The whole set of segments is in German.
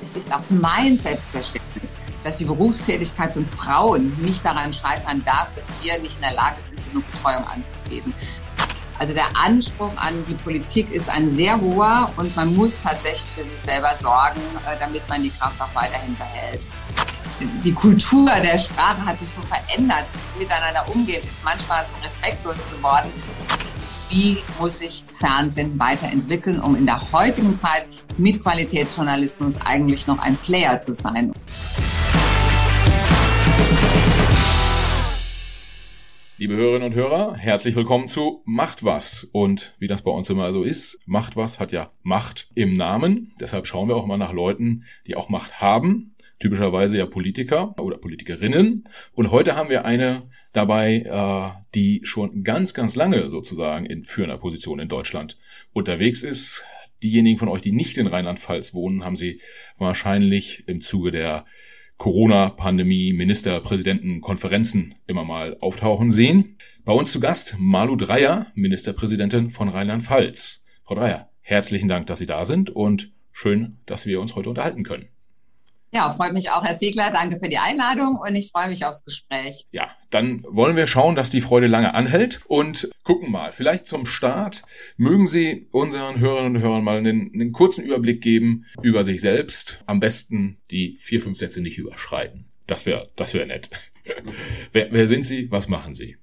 Es ist auch mein Selbstverständnis, dass die Berufstätigkeit von Frauen nicht daran scheitern darf, dass wir nicht in der Lage sind, genug Betreuung anzubieten. Also der Anspruch an die Politik ist ein sehr hoher und man muss tatsächlich für sich selber sorgen, äh, damit man die Kraft auch weiterhin behält. Die Kultur der Sprache hat sich so verändert. Das Miteinander umgehen ist manchmal so respektlos geworden. Wie muss sich Fernsehen weiterentwickeln, um in der heutigen Zeit mit Qualitätsjournalismus eigentlich noch ein Player zu sein? Liebe Hörerinnen und Hörer, herzlich willkommen zu Macht was. Und wie das bei uns immer so ist, Macht was hat ja Macht im Namen. Deshalb schauen wir auch mal nach Leuten, die auch Macht haben. Typischerweise ja Politiker oder Politikerinnen. Und heute haben wir eine dabei, äh, die schon ganz, ganz lange sozusagen in führender Position in Deutschland unterwegs ist. Diejenigen von euch, die nicht in Rheinland-Pfalz wohnen, haben sie wahrscheinlich im Zuge der Corona-Pandemie, Ministerpräsidenten, Konferenzen immer mal auftauchen sehen. Bei uns zu Gast Malu Dreyer, Ministerpräsidentin von Rheinland-Pfalz. Frau Dreyer, herzlichen Dank, dass Sie da sind und schön, dass wir uns heute unterhalten können. Ja, freut mich auch, Herr Siegler. Danke für die Einladung und ich freue mich aufs Gespräch. Ja, dann wollen wir schauen, dass die Freude lange anhält und gucken mal. Vielleicht zum Start mögen Sie unseren Hörerinnen und Hörern mal einen, einen kurzen Überblick geben über sich selbst. Am besten die vier, fünf Sätze nicht überschreiten. Das wäre, das wäre nett. wer, wer sind Sie? Was machen Sie?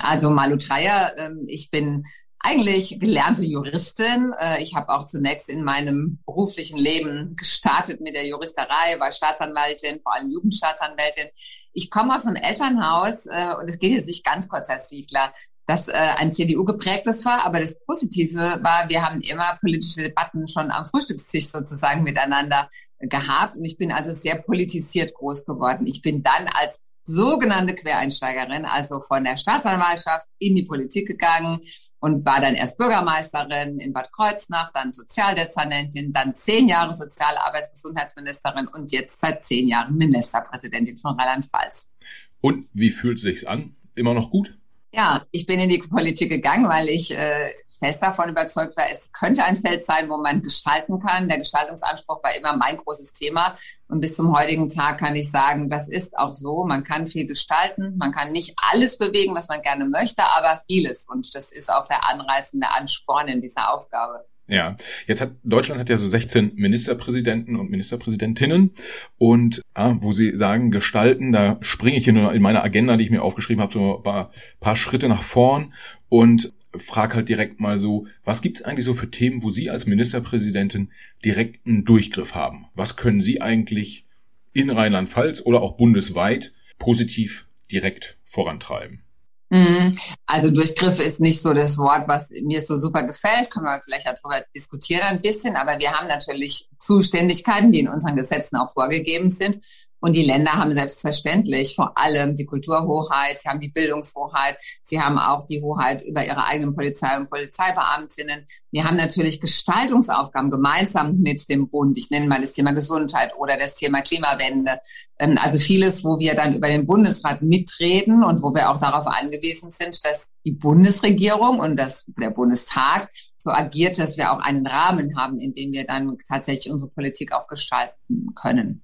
Also Malu Dreyer, ähm, ich bin eigentlich gelernte Juristin. Äh, ich habe auch zunächst in meinem beruflichen Leben gestartet mit der Juristerei, war Staatsanwältin, vor allem Jugendstaatsanwältin. Ich komme aus einem Elternhaus äh, und es geht jetzt nicht ganz kurz, Herr Siegler, das äh, ein CDU geprägtes war, aber das Positive war, wir haben immer politische Debatten schon am Frühstückstisch sozusagen miteinander gehabt und ich bin also sehr politisiert groß geworden. Ich bin dann als sogenannte Quereinsteigerin, also von der Staatsanwaltschaft in die Politik gegangen und war dann erst Bürgermeisterin in Bad Kreuznach, dann Sozialdezernentin, dann zehn Jahre Sozialarbeitsgesundheitsministerin und jetzt seit zehn Jahren Ministerpräsidentin von Rheinland-Pfalz. Und wie fühlt es sich an? Immer noch gut? Ja, ich bin in die Politik gegangen, weil ich äh, fest davon überzeugt war, es könnte ein Feld sein, wo man gestalten kann. Der Gestaltungsanspruch war immer mein großes Thema. Und bis zum heutigen Tag kann ich sagen, das ist auch so. Man kann viel gestalten. Man kann nicht alles bewegen, was man gerne möchte, aber vieles. Und das ist auch der Anreiz und der Ansporn in dieser Aufgabe. Ja, jetzt hat Deutschland hat ja so 16 Ministerpräsidenten und Ministerpräsidentinnen und ja, wo sie sagen gestalten, da springe ich hier nur in meiner Agenda, die ich mir aufgeschrieben habe, so ein paar, paar Schritte nach vorn und frag halt direkt mal so, was gibt's eigentlich so für Themen, wo Sie als Ministerpräsidentin direkten Durchgriff haben? Was können Sie eigentlich in Rheinland-Pfalz oder auch bundesweit positiv direkt vorantreiben? Mhm. Also Durchgriff ist nicht so das Wort, was mir so super gefällt. Können wir vielleicht darüber diskutieren ein bisschen. Aber wir haben natürlich Zuständigkeiten, die in unseren Gesetzen auch vorgegeben sind. Und die Länder haben selbstverständlich vor allem die Kulturhoheit, sie haben die Bildungshoheit, sie haben auch die Hoheit über ihre eigenen Polizei und Polizeibeamtinnen. Wir haben natürlich Gestaltungsaufgaben gemeinsam mit dem Bund. Ich nenne mal das Thema Gesundheit oder das Thema Klimawende. Ähm, also vieles, wo wir dann über den Bundesrat mitreden und wo wir auch darauf angewiesen sind, dass die Bundesregierung und das, der Bundestag so agiert, dass wir auch einen Rahmen haben, in dem wir dann tatsächlich unsere Politik auch gestalten können.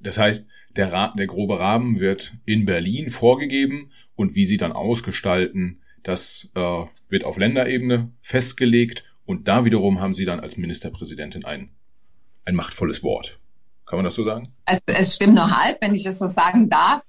Das heißt, der, Ra der grobe Rahmen wird in Berlin vorgegeben und wie sie dann ausgestalten, das äh, wird auf Länderebene festgelegt und da wiederum haben sie dann als Ministerpräsidentin ein, ein machtvolles Wort. Kann man das so sagen? Also es stimmt nur halb, wenn ich das so sagen darf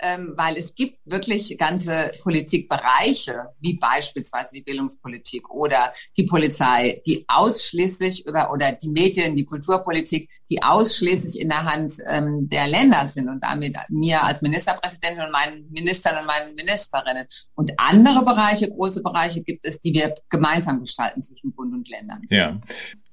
ähm, weil es gibt wirklich ganze Politikbereiche, wie beispielsweise die Bildungspolitik oder die Polizei, die ausschließlich über oder die Medien, die Kulturpolitik, die ausschließlich in der Hand ähm, der Länder sind und damit mir als Ministerpräsidentin und meinen Ministern und meinen Ministerinnen. Und andere Bereiche, große Bereiche gibt es, die wir gemeinsam gestalten zwischen Bund und Ländern. Ja.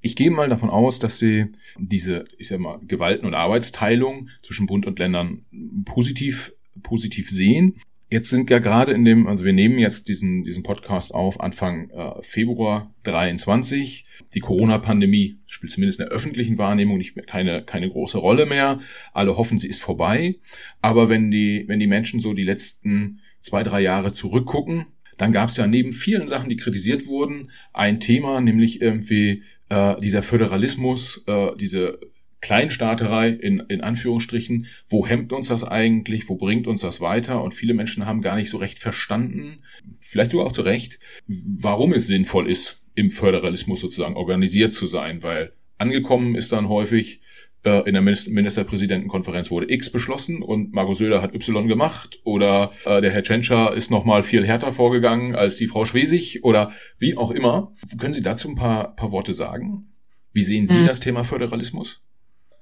Ich gehe mal davon aus, dass Sie diese, ich sag mal, Gewalten- und Arbeitsteilung zwischen Bund und Ländern positiv positiv sehen. Jetzt sind ja gerade in dem, also wir nehmen jetzt diesen, diesen Podcast auf Anfang äh, Februar 23. Die Corona-Pandemie spielt zumindest in der öffentlichen Wahrnehmung nicht mehr, keine, keine große Rolle mehr. Alle hoffen, sie ist vorbei. Aber wenn die, wenn die Menschen so die letzten zwei, drei Jahre zurückgucken, dann gab es ja neben vielen Sachen, die kritisiert wurden, ein Thema, nämlich irgendwie äh, dieser Föderalismus, äh, diese Kleinstaaterei in, in Anführungsstrichen, wo hemmt uns das eigentlich, wo bringt uns das weiter? Und viele Menschen haben gar nicht so recht verstanden, vielleicht sogar auch zu Recht, warum es sinnvoll ist, im Föderalismus sozusagen organisiert zu sein, weil angekommen ist dann häufig, äh, in der Ministerpräsidentenkonferenz wurde X beschlossen und Markus Söder hat Y gemacht oder äh, der Herr Tschentscher ist nochmal viel härter vorgegangen als die Frau Schwesig oder wie auch immer. Können Sie dazu ein paar, paar Worte sagen? Wie sehen Sie hm. das Thema Föderalismus?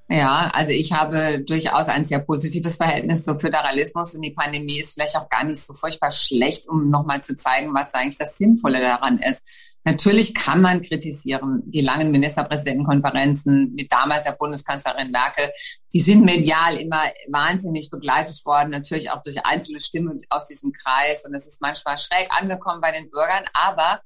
Ja, also ich habe durchaus ein sehr positives Verhältnis zum Föderalismus und die Pandemie ist vielleicht auch gar nicht so furchtbar schlecht, um nochmal zu zeigen, was eigentlich das Sinnvolle daran ist. Natürlich kann man kritisieren, die langen Ministerpräsidentenkonferenzen mit damals der Bundeskanzlerin Merkel, die sind medial immer wahnsinnig begleitet worden, natürlich auch durch einzelne Stimmen aus diesem Kreis und es ist manchmal schräg angekommen bei den Bürgern, aber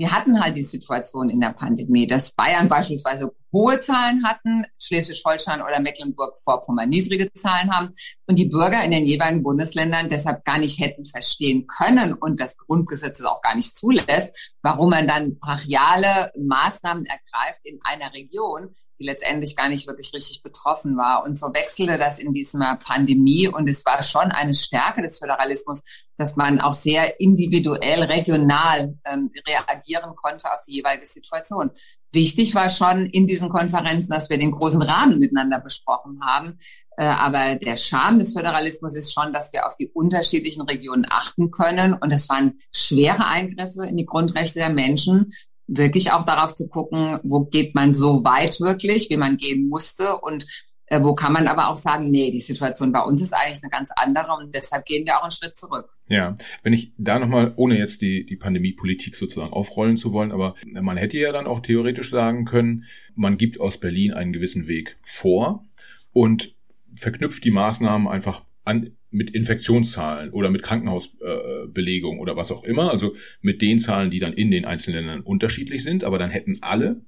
wir hatten halt die Situation in der Pandemie, dass Bayern beispielsweise hohe Zahlen hatten, Schleswig-Holstein oder Mecklenburg-Vorpommern niedrige Zahlen haben und die Bürger in den jeweiligen Bundesländern deshalb gar nicht hätten verstehen können und das Grundgesetz es auch gar nicht zulässt, warum man dann brachiale Maßnahmen ergreift in einer Region, die letztendlich gar nicht wirklich richtig betroffen war. Und so wechselte das in dieser Pandemie. Und es war schon eine Stärke des Föderalismus, dass man auch sehr individuell, regional ähm, reagieren konnte auf die jeweilige Situation. Wichtig war schon in diesen Konferenzen, dass wir den großen Rahmen miteinander besprochen haben. Äh, aber der Charme des Föderalismus ist schon, dass wir auf die unterschiedlichen Regionen achten können. Und es waren schwere Eingriffe in die Grundrechte der Menschen wirklich auch darauf zu gucken, wo geht man so weit wirklich, wie man gehen musste und äh, wo kann man aber auch sagen, nee, die Situation bei uns ist eigentlich eine ganz andere und deshalb gehen wir auch einen Schritt zurück. Ja, wenn ich da nochmal, ohne jetzt die, die Pandemiepolitik sozusagen aufrollen zu wollen, aber man hätte ja dann auch theoretisch sagen können, man gibt aus Berlin einen gewissen Weg vor und verknüpft die Maßnahmen einfach an mit Infektionszahlen oder mit Krankenhausbelegung äh, oder was auch immer, also mit den Zahlen, die dann in den einzelnen Ländern unterschiedlich sind, aber dann hätten alle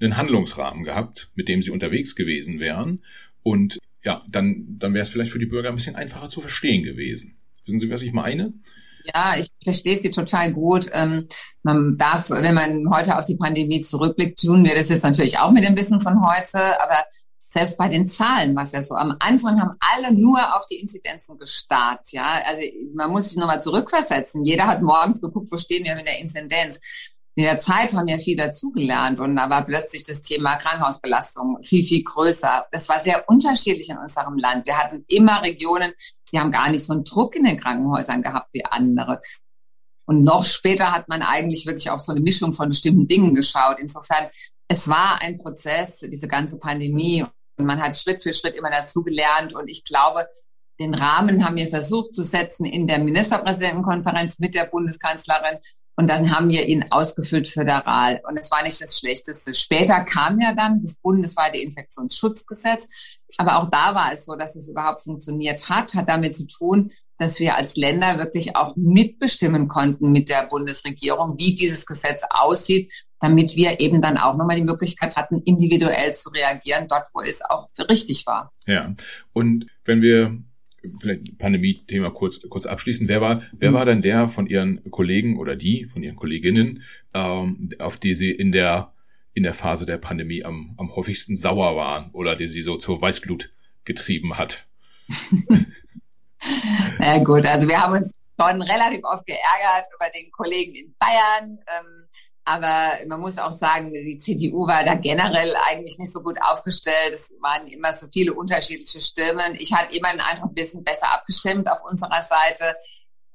einen Handlungsrahmen gehabt, mit dem sie unterwegs gewesen wären und ja, dann, dann wäre es vielleicht für die Bürger ein bisschen einfacher zu verstehen gewesen. Wissen Sie, was ich meine? Ja, ich verstehe Sie total gut. Ähm, man darf, wenn man heute auf die Pandemie zurückblickt, tun wir das jetzt natürlich auch mit dem Wissen von heute, aber selbst bei den Zahlen war es ja so. Am Anfang haben alle nur auf die Inzidenzen gestarrt. Ja, also man muss sich nochmal zurückversetzen. Jeder hat morgens geguckt, wo stehen wir mit der Inzidenz. In der Zeit haben wir viel dazugelernt und da war plötzlich das Thema Krankenhausbelastung viel, viel größer. Das war sehr unterschiedlich in unserem Land. Wir hatten immer Regionen, die haben gar nicht so einen Druck in den Krankenhäusern gehabt wie andere. Und noch später hat man eigentlich wirklich auf so eine Mischung von bestimmten Dingen geschaut. Insofern, es war ein Prozess, diese ganze Pandemie. Man hat Schritt für Schritt immer dazugelernt. Und ich glaube, den Rahmen haben wir versucht zu setzen in der Ministerpräsidentenkonferenz mit der Bundeskanzlerin. Und dann haben wir ihn ausgefüllt föderal. Und es war nicht das Schlechteste. Später kam ja dann das bundesweite Infektionsschutzgesetz. Aber auch da war es so, dass es überhaupt funktioniert hat, hat damit zu tun, dass wir als Länder wirklich auch mitbestimmen konnten mit der Bundesregierung, wie dieses Gesetz aussieht damit wir eben dann auch nochmal die Möglichkeit hatten, individuell zu reagieren, dort, wo es auch richtig war. Ja, und wenn wir vielleicht Pandemie-Thema kurz, kurz abschließen, wer war, wer mhm. war denn der von Ihren Kollegen oder die von Ihren Kolleginnen, ähm, auf die Sie in der, in der Phase der Pandemie am, am häufigsten sauer waren oder die Sie so zur Weißglut getrieben hat? Na gut, also wir haben uns schon relativ oft geärgert über den Kollegen in Bayern, ähm, aber man muss auch sagen, die CDU war da generell eigentlich nicht so gut aufgestellt. Es waren immer so viele unterschiedliche Stimmen. Ich hatte immer einfach ein bisschen besser abgestimmt auf unserer Seite.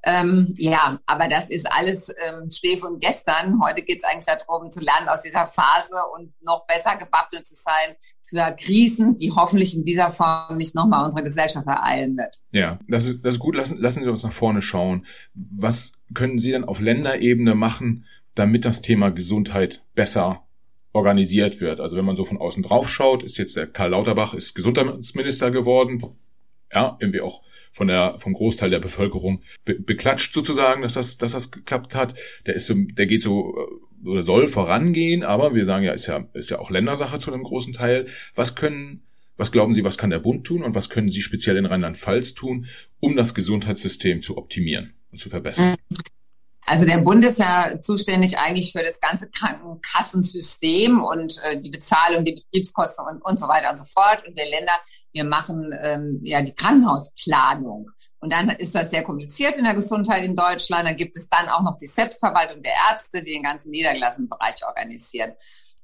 Ähm, ja, aber das ist alles ähm, Steh von gestern. Heute geht es eigentlich darum, zu lernen aus dieser Phase und noch besser gewappnet zu sein für Krisen, die hoffentlich in dieser Form nicht nochmal unsere Gesellschaft ereilen wird. Ja, das ist, das ist gut. Lassen, lassen Sie uns nach vorne schauen. Was können Sie denn auf Länderebene machen, damit das Thema Gesundheit besser organisiert wird. Also wenn man so von außen drauf schaut, ist jetzt der Karl Lauterbach ist Gesundheitsminister geworden, ja, irgendwie auch von der vom Großteil der Bevölkerung be beklatscht sozusagen, dass das dass das geklappt hat. Der ist so, der geht so äh, oder soll vorangehen, aber wir sagen ja, ist ja ist ja auch Ländersache zu einem großen Teil. Was können was glauben Sie, was kann der Bund tun und was können Sie speziell in Rheinland-Pfalz tun, um das Gesundheitssystem zu optimieren? zu verbessern? Also der Bund ist ja zuständig eigentlich für das ganze Krankenkassensystem und äh, die Bezahlung, die Betriebskosten und, und so weiter und so fort. Und wir Länder, wir machen ähm, ja die Krankenhausplanung. Und dann ist das sehr kompliziert in der Gesundheit in Deutschland. Dann gibt es dann auch noch die Selbstverwaltung der Ärzte, die den ganzen niedergelassenen Bereich organisieren.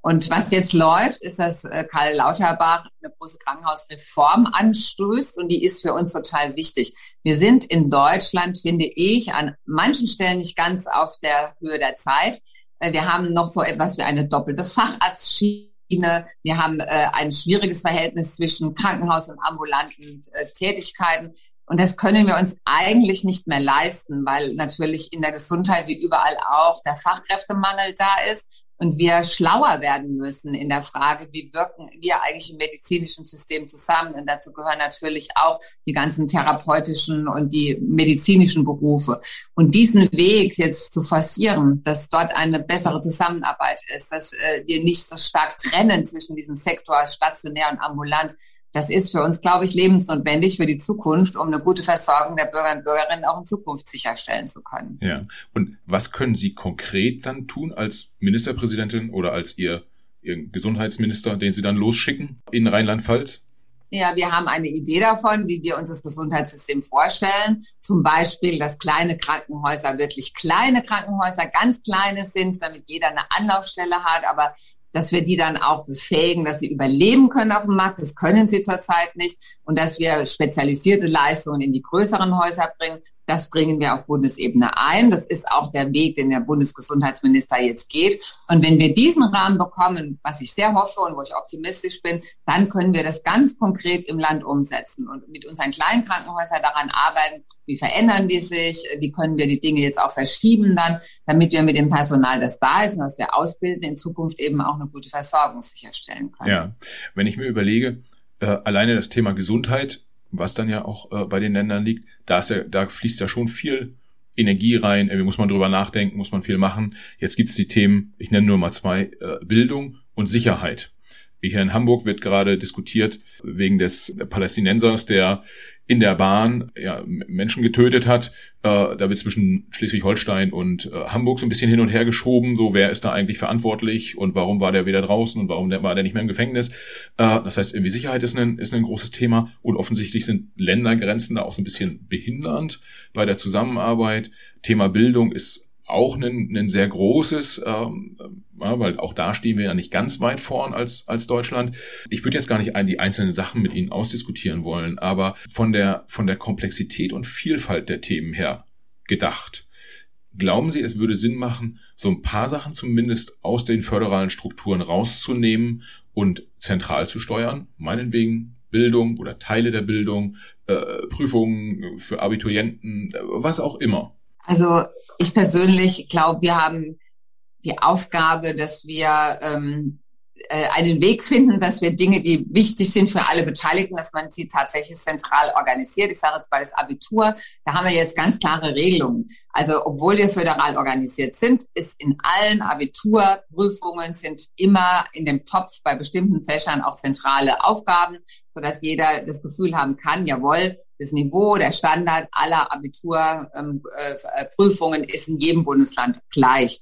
Und was jetzt läuft, ist, dass äh, Karl Lauterbach eine große Krankenhausreform anstößt und die ist für uns total wichtig. Wir sind in Deutschland, finde ich, an manchen Stellen nicht ganz auf der Höhe der Zeit. Äh, wir haben noch so etwas wie eine doppelte Facharztschiene. Wir haben äh, ein schwieriges Verhältnis zwischen Krankenhaus und ambulanten Tätigkeiten. Und das können wir uns eigentlich nicht mehr leisten, weil natürlich in der Gesundheit wie überall auch der Fachkräftemangel da ist und wir schlauer werden müssen in der Frage, wie wirken wir eigentlich im medizinischen System zusammen. Und dazu gehören natürlich auch die ganzen therapeutischen und die medizinischen Berufe. Und diesen Weg jetzt zu forcieren, dass dort eine bessere Zusammenarbeit ist, dass äh, wir nicht so stark trennen zwischen diesem Sektor stationär und ambulant, das ist für uns, glaube ich, lebensnotwendig für die Zukunft, um eine gute Versorgung der Bürger und Bürgerinnen auch in Zukunft sicherstellen zu können. Ja. Und was können Sie konkret dann tun als Ministerpräsidentin oder als Ihr, Ihr Gesundheitsminister, den Sie dann losschicken in Rheinland-Pfalz? Ja, wir haben eine Idee davon, wie wir uns das Gesundheitssystem vorstellen. Zum Beispiel, dass kleine Krankenhäuser wirklich kleine Krankenhäuser, ganz kleine sind, damit jeder eine Anlaufstelle hat, aber dass wir die dann auch befähigen, dass sie überleben können auf dem Markt. Das können sie zurzeit nicht. Und dass wir spezialisierte Leistungen in die größeren Häuser bringen das bringen wir auf Bundesebene ein. Das ist auch der Weg, den der Bundesgesundheitsminister jetzt geht. Und wenn wir diesen Rahmen bekommen, was ich sehr hoffe und wo ich optimistisch bin, dann können wir das ganz konkret im Land umsetzen und mit unseren kleinen Krankenhäusern daran arbeiten, wie verändern die sich, wie können wir die Dinge jetzt auch verschieben dann, damit wir mit dem Personal, das da ist und was wir ausbilden, in Zukunft eben auch eine gute Versorgung sicherstellen können. Ja, wenn ich mir überlege, äh, alleine das Thema Gesundheit was dann ja auch äh, bei den Ländern liegt, da, ist ja, da fließt ja schon viel Energie rein, irgendwie muss man drüber nachdenken, muss man viel machen. Jetzt gibt's die Themen, ich nenne nur mal zwei, äh, Bildung und Sicherheit. Hier in Hamburg wird gerade diskutiert wegen des Palästinensers, der in der Bahn ja, Menschen getötet hat. Äh, da wird zwischen Schleswig-Holstein und äh, Hamburg so ein bisschen hin und her geschoben. So, wer ist da eigentlich verantwortlich und warum war der wieder draußen und warum war der nicht mehr im Gefängnis? Äh, das heißt, irgendwie Sicherheit ist ein, ist ein großes Thema und offensichtlich sind Ländergrenzen da auch so ein bisschen behindernd bei der Zusammenarbeit. Thema Bildung ist auch ein, ein sehr großes, ähm, ja, weil auch da stehen wir ja nicht ganz weit vorn als, als Deutschland. Ich würde jetzt gar nicht die einzelnen Sachen mit Ihnen ausdiskutieren wollen, aber von der, von der Komplexität und Vielfalt der Themen her gedacht. Glauben Sie, es würde Sinn machen, so ein paar Sachen zumindest aus den föderalen Strukturen rauszunehmen und zentral zu steuern? Meinetwegen Bildung oder Teile der Bildung, äh, Prüfungen für Abiturienten, äh, was auch immer. Also ich persönlich glaube, wir haben die Aufgabe, dass wir ähm, äh, einen Weg finden, dass wir Dinge, die wichtig sind für alle Beteiligten, dass man sie tatsächlich zentral organisiert. Ich sage jetzt bei das Abitur, da haben wir jetzt ganz klare Regelungen. Also obwohl wir föderal organisiert sind, ist in allen Abiturprüfungen sind immer in dem Topf bei bestimmten Fächern auch zentrale Aufgaben, sodass jeder das Gefühl haben kann, jawohl, das Niveau, der Standard aller Abiturprüfungen ähm, äh, ist in jedem Bundesland gleich.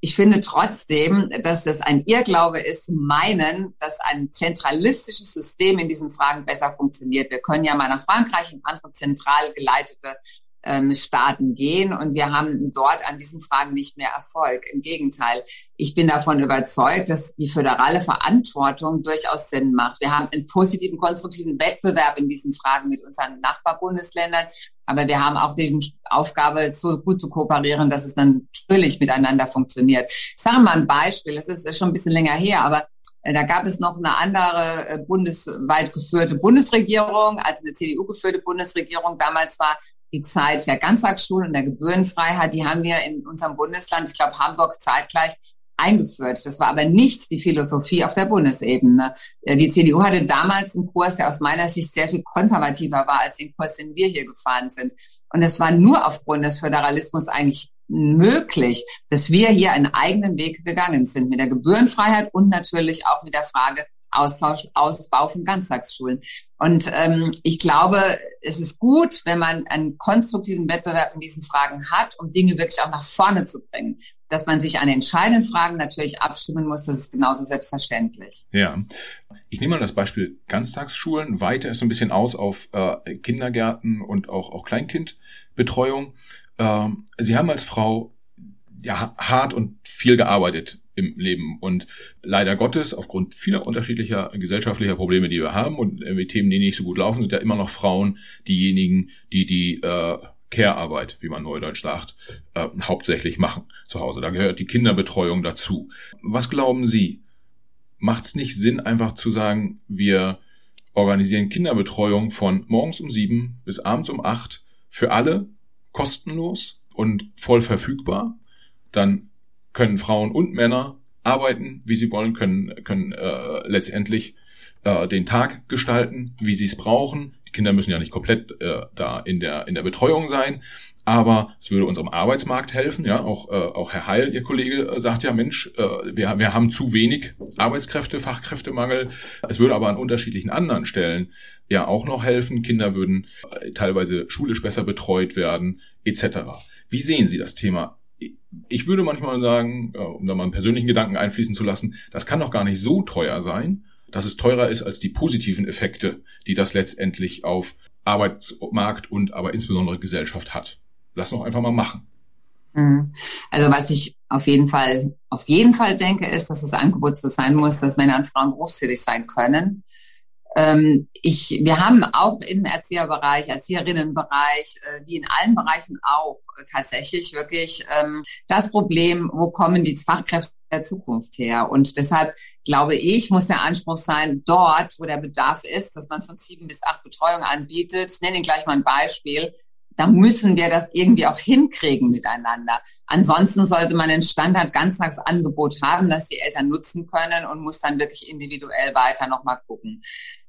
Ich finde trotzdem, dass das ein Irrglaube ist, zu meinen, dass ein zentralistisches System in diesen Fragen besser funktioniert. Wir können ja mal nach Frankreich und andere zentral geleitete ähm, Staaten gehen und wir haben dort an diesen Fragen nicht mehr Erfolg. Im Gegenteil, ich bin davon überzeugt, dass die föderale Verantwortung durchaus Sinn macht. Wir haben einen positiven, konstruktiven Wettbewerb in diesen Fragen mit unseren Nachbarbundesländern, aber wir haben auch die Aufgabe, so gut zu kooperieren, dass es dann natürlich miteinander funktioniert. Ich sage mal ein Beispiel, das ist schon ein bisschen länger her, aber äh, da gab es noch eine andere äh, bundesweit geführte Bundesregierung, also eine CDU geführte Bundesregierung. Damals war die Zeit der Ganztagsschulen und der Gebührenfreiheit, die haben wir in unserem Bundesland, ich glaube Hamburg zeitgleich, eingeführt. Das war aber nicht die Philosophie auf der Bundesebene. Äh, die CDU hatte damals einen Kurs, der aus meiner Sicht sehr viel konservativer war als den Kurs, den wir hier gefahren sind. Und es war nur aufgrund des Föderalismus eigentlich möglich, dass wir hier einen eigenen Weg gegangen sind mit der Gebührenfreiheit und natürlich auch mit der Frage Austausch, Ausbau von Ganztagsschulen. Und ähm, ich glaube, es ist gut, wenn man einen konstruktiven Wettbewerb in diesen Fragen hat, um Dinge wirklich auch nach vorne zu bringen. Dass man sich an entscheidenden Fragen natürlich abstimmen muss, das ist genauso selbstverständlich. Ja. Ich nehme mal das Beispiel Ganztagsschulen, weite es so ein bisschen aus auf äh, Kindergärten und auch, auch Kleinkindbetreuung. Ähm, Sie haben als Frau ja hart und viel gearbeitet im Leben und leider Gottes aufgrund vieler unterschiedlicher gesellschaftlicher Probleme, die wir haben und irgendwie Themen, die nicht so gut laufen, sind ja immer noch Frauen diejenigen, die die äh, Care-Arbeit, wie man neudeutsch sagt, äh, hauptsächlich machen zu Hause. Da gehört die Kinderbetreuung dazu. Was glauben Sie? Macht es nicht Sinn, einfach zu sagen, wir organisieren Kinderbetreuung von morgens um sieben bis abends um acht für alle kostenlos und voll verfügbar? Dann können Frauen und Männer arbeiten, wie sie wollen, können, können äh, letztendlich äh, den Tag gestalten, wie sie es brauchen. Die Kinder müssen ja nicht komplett äh, da in der, in der Betreuung sein, aber es würde unserem Arbeitsmarkt helfen. Ja, auch, äh, auch Herr Heil, Ihr Kollege, äh, sagt ja, Mensch, äh, wir, wir haben zu wenig Arbeitskräfte, Fachkräftemangel. Es würde aber an unterschiedlichen anderen Stellen ja auch noch helfen. Kinder würden äh, teilweise schulisch besser betreut werden, etc. Wie sehen Sie das Thema ich würde manchmal sagen, um da mal einen persönlichen Gedanken einfließen zu lassen, das kann doch gar nicht so teuer sein, dass es teurer ist als die positiven Effekte, die das letztendlich auf Arbeitsmarkt und aber insbesondere Gesellschaft hat. Lass doch einfach mal machen. Mhm. Also was ich auf jeden Fall, auf jeden Fall denke, ist, dass das Angebot so sein muss, dass Männer und Frauen berufstätig sein können. Ähm, ich, wir haben auch im Erzieherbereich, Erzieherinnenbereich, äh, wie in allen Bereichen auch tatsächlich wirklich ähm, das Problem, wo kommen die Fachkräfte der Zukunft her? Und deshalb glaube ich, muss der Anspruch sein, dort, wo der Bedarf ist, dass man von sieben bis acht Betreuungen anbietet. Ich nenne Ihnen gleich mal ein Beispiel da müssen wir das irgendwie auch hinkriegen miteinander. Ansonsten sollte man ein Standard-Ganztagsangebot haben, das die Eltern nutzen können und muss dann wirklich individuell weiter nochmal gucken.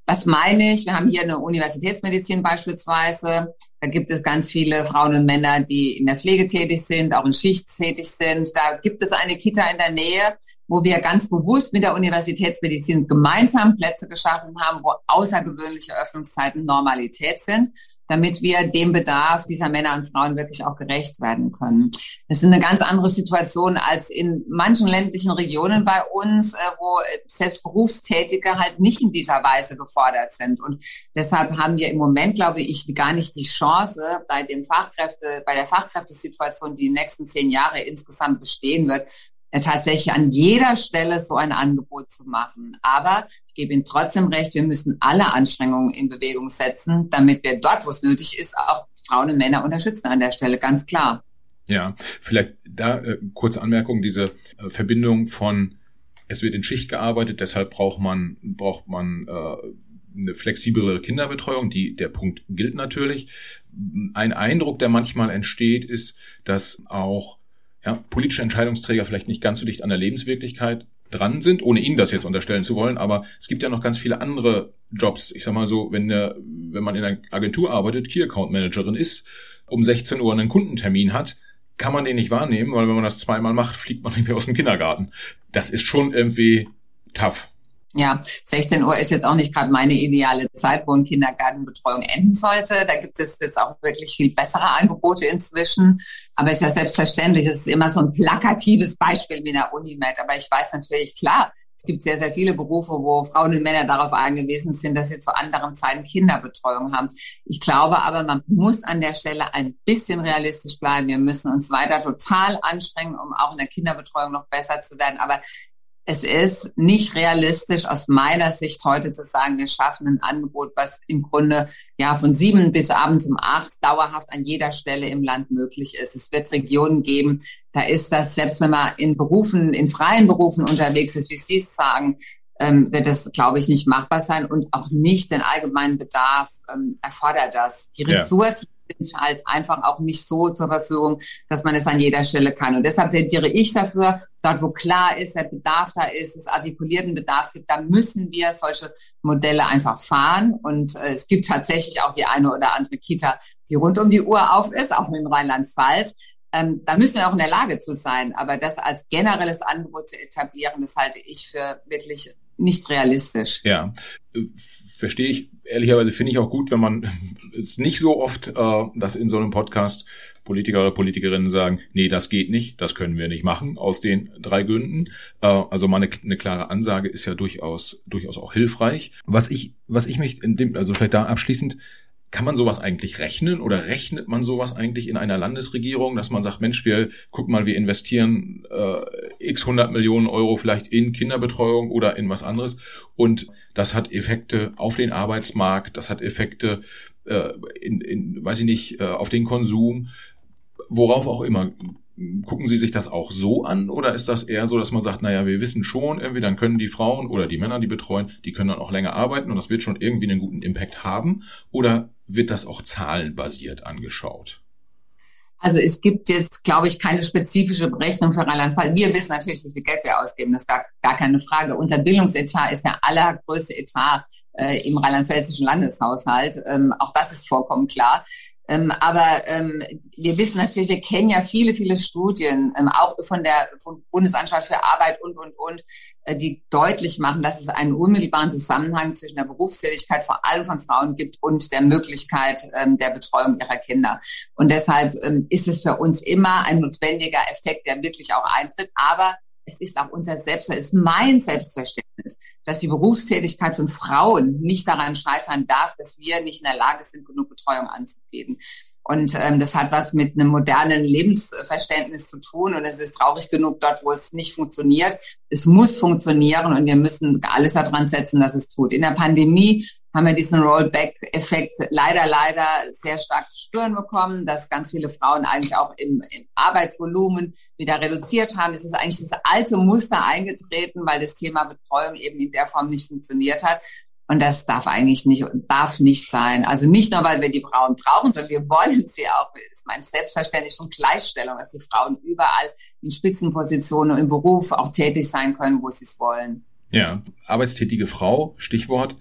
Was meine ich? Wir haben hier eine Universitätsmedizin beispielsweise. Da gibt es ganz viele Frauen und Männer, die in der Pflege tätig sind, auch in Schicht tätig sind. Da gibt es eine Kita in der Nähe, wo wir ganz bewusst mit der Universitätsmedizin gemeinsam Plätze geschaffen haben, wo außergewöhnliche Öffnungszeiten Normalität sind damit wir dem Bedarf dieser Männer und Frauen wirklich auch gerecht werden können. Das ist eine ganz andere Situation als in manchen ländlichen Regionen bei uns, äh, wo selbst Berufstätige halt nicht in dieser Weise gefordert sind. Und deshalb haben wir im Moment, glaube ich, gar nicht die Chance, bei dem Fachkräfte, bei der Fachkräftesituation, die in den nächsten zehn Jahre insgesamt bestehen wird, äh, tatsächlich an jeder Stelle so ein Angebot zu machen. Aber ich gebe Ihnen trotzdem recht, wir müssen alle Anstrengungen in Bewegung setzen, damit wir dort, wo es nötig ist, auch Frauen und Männer unterstützen an der Stelle, ganz klar. Ja, vielleicht da äh, kurze Anmerkung, diese äh, Verbindung von es wird in Schicht gearbeitet, deshalb braucht man braucht man äh, eine flexiblere Kinderbetreuung. Die der Punkt gilt natürlich. Ein Eindruck, der manchmal entsteht, ist, dass auch ja, politische Entscheidungsträger vielleicht nicht ganz so dicht an der Lebenswirklichkeit dran sind, ohne Ihnen das jetzt unterstellen zu wollen, aber es gibt ja noch ganz viele andere Jobs. Ich sag mal so, wenn, der, wenn man in einer Agentur arbeitet, Key Account Managerin ist, um 16 Uhr einen Kundentermin hat, kann man den nicht wahrnehmen, weil wenn man das zweimal macht, fliegt man mehr aus dem Kindergarten. Das ist schon irgendwie tough. Ja, 16 Uhr ist jetzt auch nicht gerade meine ideale Zeit, wo eine Kindergartenbetreuung enden sollte. Da gibt es jetzt auch wirklich viel bessere Angebote inzwischen. Aber es ist ja selbstverständlich, es ist immer so ein plakatives Beispiel wie in der Unimed. Aber ich weiß natürlich, klar, es gibt sehr, sehr viele Berufe, wo Frauen und Männer darauf angewiesen sind, dass sie zu anderen Zeiten Kinderbetreuung haben. Ich glaube aber, man muss an der Stelle ein bisschen realistisch bleiben. Wir müssen uns weiter total anstrengen, um auch in der Kinderbetreuung noch besser zu werden. Aber es ist nicht realistisch aus meiner Sicht heute zu sagen, wir schaffen ein Angebot, was im Grunde ja von sieben bis abends um acht dauerhaft an jeder Stelle im Land möglich ist. Es wird Regionen geben, da ist das, selbst wenn man in Berufen, in freien Berufen unterwegs ist, wie Sie es sagen, ähm, wird das, glaube ich, nicht machbar sein und auch nicht den allgemeinen Bedarf ähm, erfordert das. Die Ressourcen sind halt einfach auch nicht so zur Verfügung, dass man es an jeder Stelle kann. Und deshalb plädiere ich dafür, dort wo klar ist, der Bedarf da ist, es artikulierten Bedarf gibt, da müssen wir solche Modelle einfach fahren. Und äh, es gibt tatsächlich auch die eine oder andere Kita, die rund um die Uhr auf ist, auch in Rheinland-Pfalz. Ähm, da müssen wir auch in der Lage zu sein. Aber das als generelles Angebot zu etablieren, das halte ich für wirklich nicht realistisch. Ja, verstehe ich. Ehrlicherweise finde ich auch gut, wenn man es nicht so oft, äh, dass in so einem Podcast Politiker oder Politikerinnen sagen, nee, das geht nicht, das können wir nicht machen, aus den drei Gründen. Äh, also mal eine, eine klare Ansage ist ja durchaus, durchaus auch hilfreich. Was ich, was ich mich in dem, also vielleicht da abschließend, kann man sowas eigentlich rechnen oder rechnet man sowas eigentlich in einer Landesregierung, dass man sagt, Mensch, wir guck mal, wir investieren äh, x 100 Millionen Euro vielleicht in Kinderbetreuung oder in was anderes und das hat Effekte auf den Arbeitsmarkt, das hat Effekte äh, in, in, weiß ich nicht, äh, auf den Konsum, worauf auch immer. Gucken Sie sich das auch so an oder ist das eher so, dass man sagt, naja, wir wissen schon irgendwie, dann können die Frauen oder die Männer, die betreuen, die können dann auch länger arbeiten und das wird schon irgendwie einen guten Impact haben? Oder wird das auch zahlenbasiert angeschaut? Also es gibt jetzt, glaube ich, keine spezifische Berechnung für Rheinland-Pfalz. Wir wissen natürlich, wie viel Geld wir ausgeben, das ist gar, gar keine Frage. Unser Bildungsetat ist der allergrößte Etat äh, im rheinland-pfälzischen Landeshaushalt. Ähm, auch das ist vollkommen klar. Ähm, aber ähm, wir wissen natürlich, wir kennen ja viele, viele Studien, ähm, auch von der von Bundesanstalt für Arbeit und, und, und, äh, die deutlich machen, dass es einen unmittelbaren Zusammenhang zwischen der Berufstätigkeit vor allem von Frauen gibt und der Möglichkeit ähm, der Betreuung ihrer Kinder. Und deshalb ähm, ist es für uns immer ein notwendiger Effekt, der wirklich auch eintritt. Aber es ist auch unser Selbst, es ist mein Selbstverständnis, dass die Berufstätigkeit von Frauen nicht daran scheitern darf, dass wir nicht in der Lage sind, genug Betreuung anzubieten. Und ähm, das hat was mit einem modernen Lebensverständnis zu tun. Und es ist traurig genug dort, wo es nicht funktioniert. Es muss funktionieren und wir müssen alles daran setzen, dass es tut. In der Pandemie haben wir diesen Rollback-Effekt leider, leider sehr stark zu spüren bekommen, dass ganz viele Frauen eigentlich auch im, im, Arbeitsvolumen wieder reduziert haben. Es ist eigentlich das alte Muster eingetreten, weil das Thema Betreuung eben in der Form nicht funktioniert hat. Und das darf eigentlich nicht, darf nicht sein. Also nicht nur, weil wir die Frauen brauchen, sondern wir wollen sie auch. Das ist mein Selbstverständlich schon Gleichstellung, dass die Frauen überall in Spitzenpositionen und im Beruf auch tätig sein können, wo sie es wollen. Ja, arbeitstätige Frau, Stichwort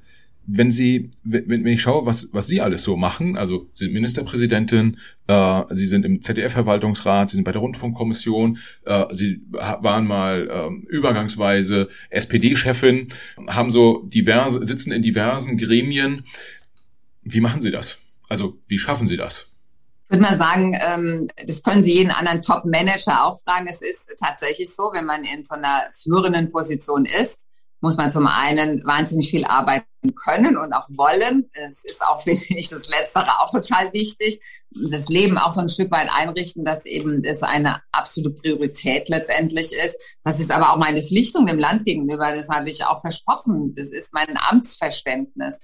wenn Sie, wenn, wenn ich schaue, was, was Sie alles so machen, also Sie sind Ministerpräsidentin, äh, Sie sind im ZDF-Verwaltungsrat, Sie sind bei der Rundfunkkommission, äh, Sie waren mal äh, übergangsweise SPD-Chefin, haben so diverse, sitzen in diversen Gremien. Wie machen Sie das? Also wie schaffen Sie das? Ich würde mal sagen, ähm, das können Sie jeden anderen Top-Manager auch fragen. Es ist tatsächlich so, wenn man in so einer führenden Position ist, muss man zum einen wahnsinnig viel arbeiten können und auch wollen. Es ist auch, finde ich, das Letztere auch total wichtig. Das Leben auch so ein Stück weit einrichten, dass eben es eine absolute Priorität letztendlich ist. Das ist aber auch meine Pflichtung dem Land gegenüber. Das habe ich auch versprochen. Das ist mein Amtsverständnis.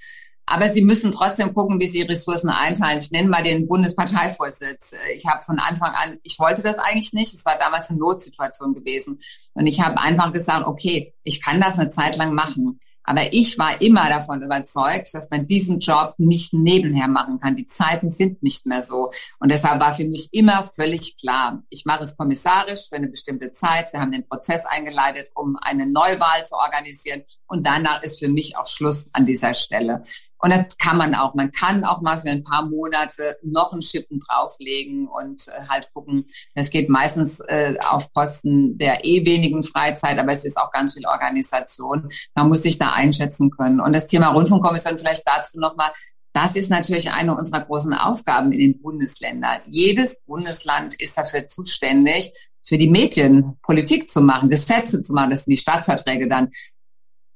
Aber sie müssen trotzdem gucken, wie sie Ressourcen einteilen. Ich nenne mal den Bundesparteivorsitz. Ich habe von Anfang an, ich wollte das eigentlich nicht. Es war damals eine Notsituation gewesen. Und ich habe einfach gesagt, okay, ich kann das eine Zeit lang machen. Aber ich war immer davon überzeugt, dass man diesen Job nicht nebenher machen kann. Die Zeiten sind nicht mehr so. Und deshalb war für mich immer völlig klar, ich mache es kommissarisch für eine bestimmte Zeit. Wir haben den Prozess eingeleitet, um eine Neuwahl zu organisieren. Und danach ist für mich auch Schluss an dieser Stelle. Und das kann man auch. Man kann auch mal für ein paar Monate noch einen Schippen drauflegen und äh, halt gucken. Das geht meistens äh, auf Kosten der eh wenigen Freizeit, aber es ist auch ganz viel Organisation. Man muss sich da einschätzen können. Und das Thema Rundfunkkommission vielleicht dazu nochmal. Das ist natürlich eine unserer großen Aufgaben in den Bundesländern. Jedes Bundesland ist dafür zuständig, für die Medien Politik zu machen, Gesetze zu machen. Das sind die Staatsverträge dann.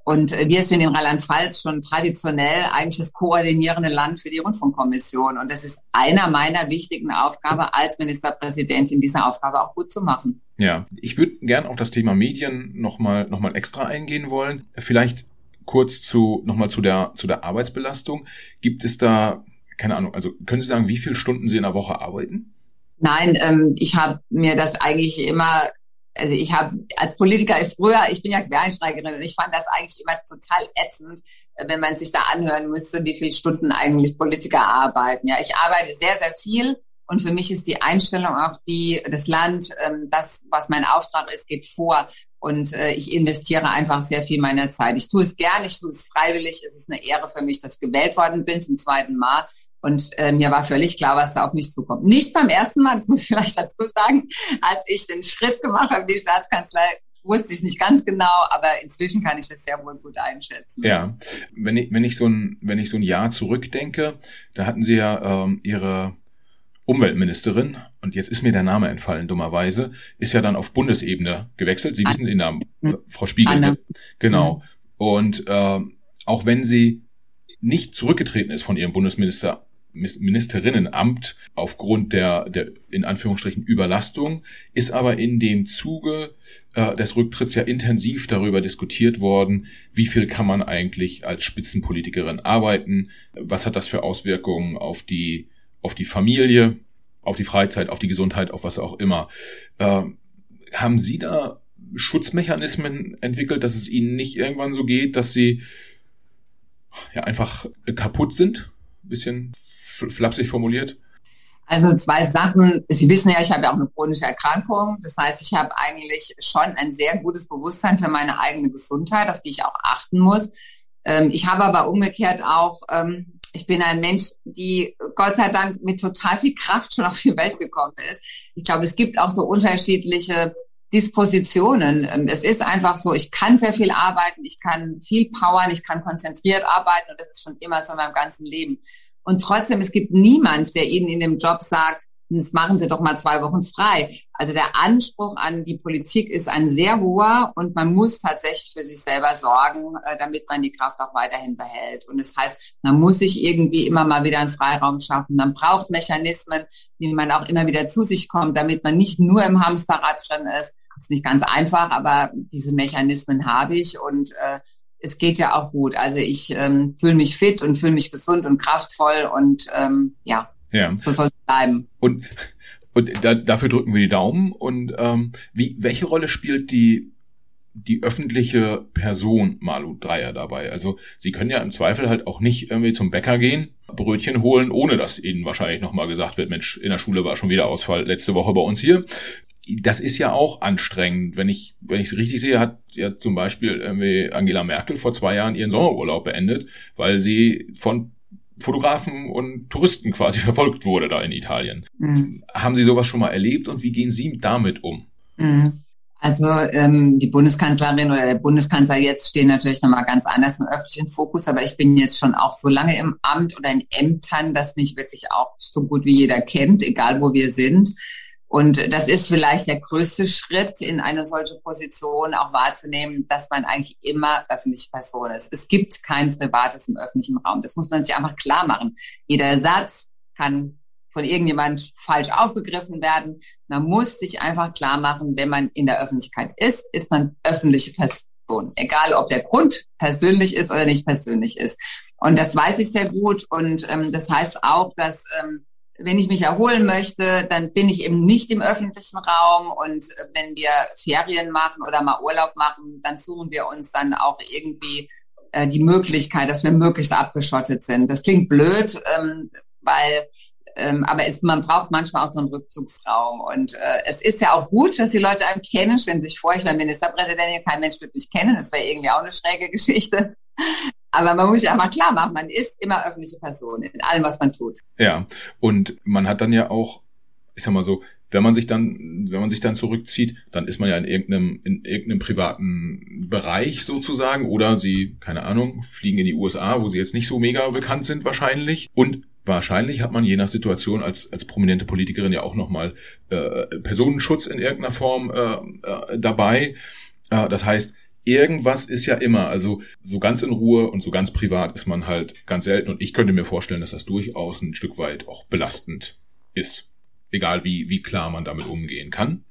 Und äh, wir sind in Rheinland-Pfalz schon traditionell eigentlich das koordinierende Land für die Rundfunkkommission. Und das ist einer meiner wichtigen Aufgaben als Ministerpräsidentin, diese Aufgabe auch gut zu machen. Ja, ich würde gern auf das Thema Medien nochmal noch mal extra eingehen wollen. Vielleicht kurz zu nochmal zu der, zu der Arbeitsbelastung. Gibt es da, keine Ahnung, also können Sie sagen, wie viele Stunden Sie in der Woche arbeiten? Nein, ähm, ich habe mir das eigentlich immer also ich habe als Politiker früher, ich bin ja Quereinsteigerin und ich fand das eigentlich immer total ätzend, wenn man sich da anhören müsste, wie viele Stunden eigentlich Politiker arbeiten. Ja, ich arbeite sehr, sehr viel und für mich ist die Einstellung auch die, das Land, ähm, das, was mein Auftrag ist, geht vor. Und äh, ich investiere einfach sehr viel meiner Zeit. Ich tue es gern, ich tue es freiwillig. Es ist eine Ehre für mich, dass ich gewählt worden bin zum zweiten Mal. Und äh, mir war völlig klar, was da auf mich zukommt. Nicht beim ersten Mal, das muss ich vielleicht dazu sagen, als ich den Schritt gemacht habe, die Staatskanzlei wusste ich nicht ganz genau, aber inzwischen kann ich das sehr wohl gut einschätzen. Ja, wenn ich, wenn ich so ein, wenn ich so ein Jahr zurückdenke, da hatten Sie ja ähm, Ihre Umweltministerin, und jetzt ist mir der Name entfallen, dummerweise, ist ja dann auf Bundesebene gewechselt. Sie wissen den Namen, Frau Spiegel. Anne. Genau. Mhm. Und äh, auch wenn sie nicht zurückgetreten ist von ihrem Bundesminister, Ministerinnenamt aufgrund der, der in Anführungsstrichen Überlastung, ist aber in dem Zuge äh, des Rücktritts ja intensiv darüber diskutiert worden, wie viel kann man eigentlich als Spitzenpolitikerin arbeiten, was hat das für Auswirkungen auf die, auf die Familie, auf die Freizeit, auf die Gesundheit, auf was auch immer. Äh, haben Sie da Schutzmechanismen entwickelt, dass es Ihnen nicht irgendwann so geht, dass Sie ja einfach kaputt sind? Bisschen flapsig formuliert. Also zwei Sachen. Sie wissen ja, ich habe ja auch eine chronische Erkrankung. Das heißt, ich habe eigentlich schon ein sehr gutes Bewusstsein für meine eigene Gesundheit, auf die ich auch achten muss. Ähm, ich habe aber umgekehrt auch, ähm, ich bin ein Mensch, die Gott sei Dank mit total viel Kraft schon auf die Welt gekommen ist. Ich glaube, es gibt auch so unterschiedliche Dispositionen. Ähm, es ist einfach so, ich kann sehr viel arbeiten, ich kann viel powern, ich kann konzentriert arbeiten und das ist schon immer so in meinem ganzen Leben. Und trotzdem, es gibt niemand, der Ihnen in dem Job sagt, das machen Sie doch mal zwei Wochen frei. Also der Anspruch an die Politik ist ein sehr hoher und man muss tatsächlich für sich selber sorgen, äh, damit man die Kraft auch weiterhin behält. Und das heißt, man muss sich irgendwie immer mal wieder einen Freiraum schaffen. Man braucht Mechanismen, wie man auch immer wieder zu sich kommt, damit man nicht nur im Hamsterrad drin ist. Das ist nicht ganz einfach, aber diese Mechanismen habe ich und äh, es geht ja auch gut. Also ich ähm, fühle mich fit und fühle mich gesund und kraftvoll und ähm, ja, ja. so soll es bleiben. Und und da, dafür drücken wir die Daumen. Und ähm, wie, welche Rolle spielt die die öffentliche Person Malu Dreier dabei? Also Sie können ja im Zweifel halt auch nicht irgendwie zum Bäcker gehen, Brötchen holen, ohne dass Ihnen wahrscheinlich nochmal gesagt wird, Mensch, in der Schule war schon wieder Ausfall letzte Woche bei uns hier das ist ja auch anstrengend. Wenn ich wenn ich es richtig sehe, hat ja zum Beispiel Angela Merkel vor zwei Jahren ihren Sommerurlaub beendet, weil sie von Fotografen und Touristen quasi verfolgt wurde da in Italien. Mhm. Haben Sie sowas schon mal erlebt und wie gehen Sie damit um? Mhm. Also ähm, die Bundeskanzlerin oder der Bundeskanzler jetzt stehen natürlich nochmal ganz anders im öffentlichen Fokus, aber ich bin jetzt schon auch so lange im Amt oder in Ämtern, dass mich wirklich auch so gut wie jeder kennt, egal wo wir sind. Und das ist vielleicht der größte Schritt in eine solche Position, auch wahrzunehmen, dass man eigentlich immer öffentliche Person ist. Es gibt kein Privates im öffentlichen Raum. Das muss man sich einfach klar machen. Jeder Satz kann von irgendjemand falsch aufgegriffen werden. Man muss sich einfach klar machen, wenn man in der Öffentlichkeit ist, ist man öffentliche Person. Egal, ob der Grund persönlich ist oder nicht persönlich ist. Und das weiß ich sehr gut. Und ähm, das heißt auch, dass ähm, wenn ich mich erholen möchte, dann bin ich eben nicht im öffentlichen Raum. Und äh, wenn wir Ferien machen oder mal Urlaub machen, dann suchen wir uns dann auch irgendwie äh, die Möglichkeit, dass wir möglichst abgeschottet sind. Das klingt blöd, ähm, weil ähm, aber es, man braucht manchmal auch so einen Rückzugsraum. Und äh, es ist ja auch gut, dass die Leute einem kennen. Stellen sich vor, ich wäre Ministerpräsidentin, kein Mensch würde mich kennen. Das wäre irgendwie auch eine schräge Geschichte. Aber man muss sich einfach klar machen, man ist immer öffentliche Person in allem, was man tut. Ja, und man hat dann ja auch, ich sag mal so, wenn man sich dann, wenn man sich dann zurückzieht, dann ist man ja in irgendeinem, in irgendeinem privaten Bereich sozusagen oder sie, keine Ahnung, fliegen in die USA, wo sie jetzt nicht so mega bekannt sind wahrscheinlich. Und wahrscheinlich hat man je nach Situation als, als prominente Politikerin ja auch nochmal äh, Personenschutz in irgendeiner Form äh, äh, dabei. Äh, das heißt, irgendwas ist ja immer, also so ganz in Ruhe und so ganz privat ist man halt ganz selten und ich könnte mir vorstellen, dass das durchaus ein Stück weit auch belastend ist. Egal wie, wie klar man damit umgehen kann.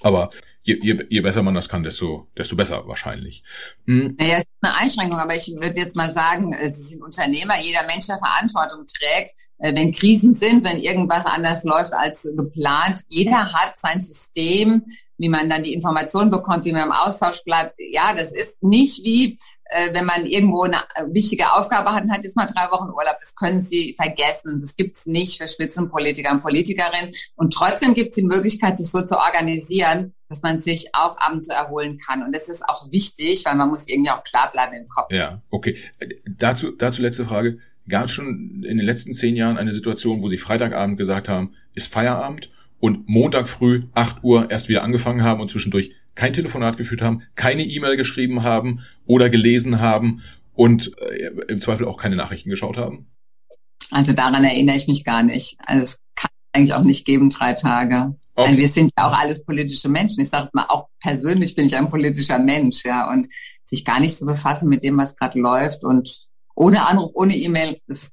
Aber je, je, je besser man das kann, desto, desto besser wahrscheinlich. Hm. Naja, es ist eine Einschränkung, aber ich würde jetzt mal sagen, Sie sind Unternehmer, jeder Mensch, der Verantwortung trägt, äh, wenn Krisen sind, wenn irgendwas anders läuft als geplant, jeder hat sein System, wie man dann die Informationen bekommt, wie man im Austausch bleibt. Ja, das ist nicht wie, äh, wenn man irgendwo eine wichtige Aufgabe hat und hat jetzt mal drei Wochen Urlaub. Das können Sie vergessen. Das gibt's nicht für Spitzenpolitiker und Politikerinnen. Und trotzdem gibt es die Möglichkeit, sich so zu organisieren, dass man sich auch abends so erholen kann. Und das ist auch wichtig, weil man muss irgendwie auch klar bleiben im Kopf. Ja, okay. Dazu, dazu letzte Frage. Gab es schon in den letzten zehn Jahren eine Situation, wo Sie Freitagabend gesagt haben, ist Feierabend und Montag früh 8 Uhr erst wieder angefangen haben und zwischendurch kein Telefonat geführt haben, keine E-Mail geschrieben haben oder gelesen haben und äh, im Zweifel auch keine Nachrichten geschaut haben? Also daran erinnere ich mich gar nicht. Also es kann eigentlich auch nicht geben, drei Tage. Okay. wir sind ja auch alles politische Menschen. Ich sage mal, auch persönlich bin ich ein politischer Mensch, ja. Und sich gar nicht zu befassen mit dem, was gerade läuft und ohne Anruf, ohne E-Mail, das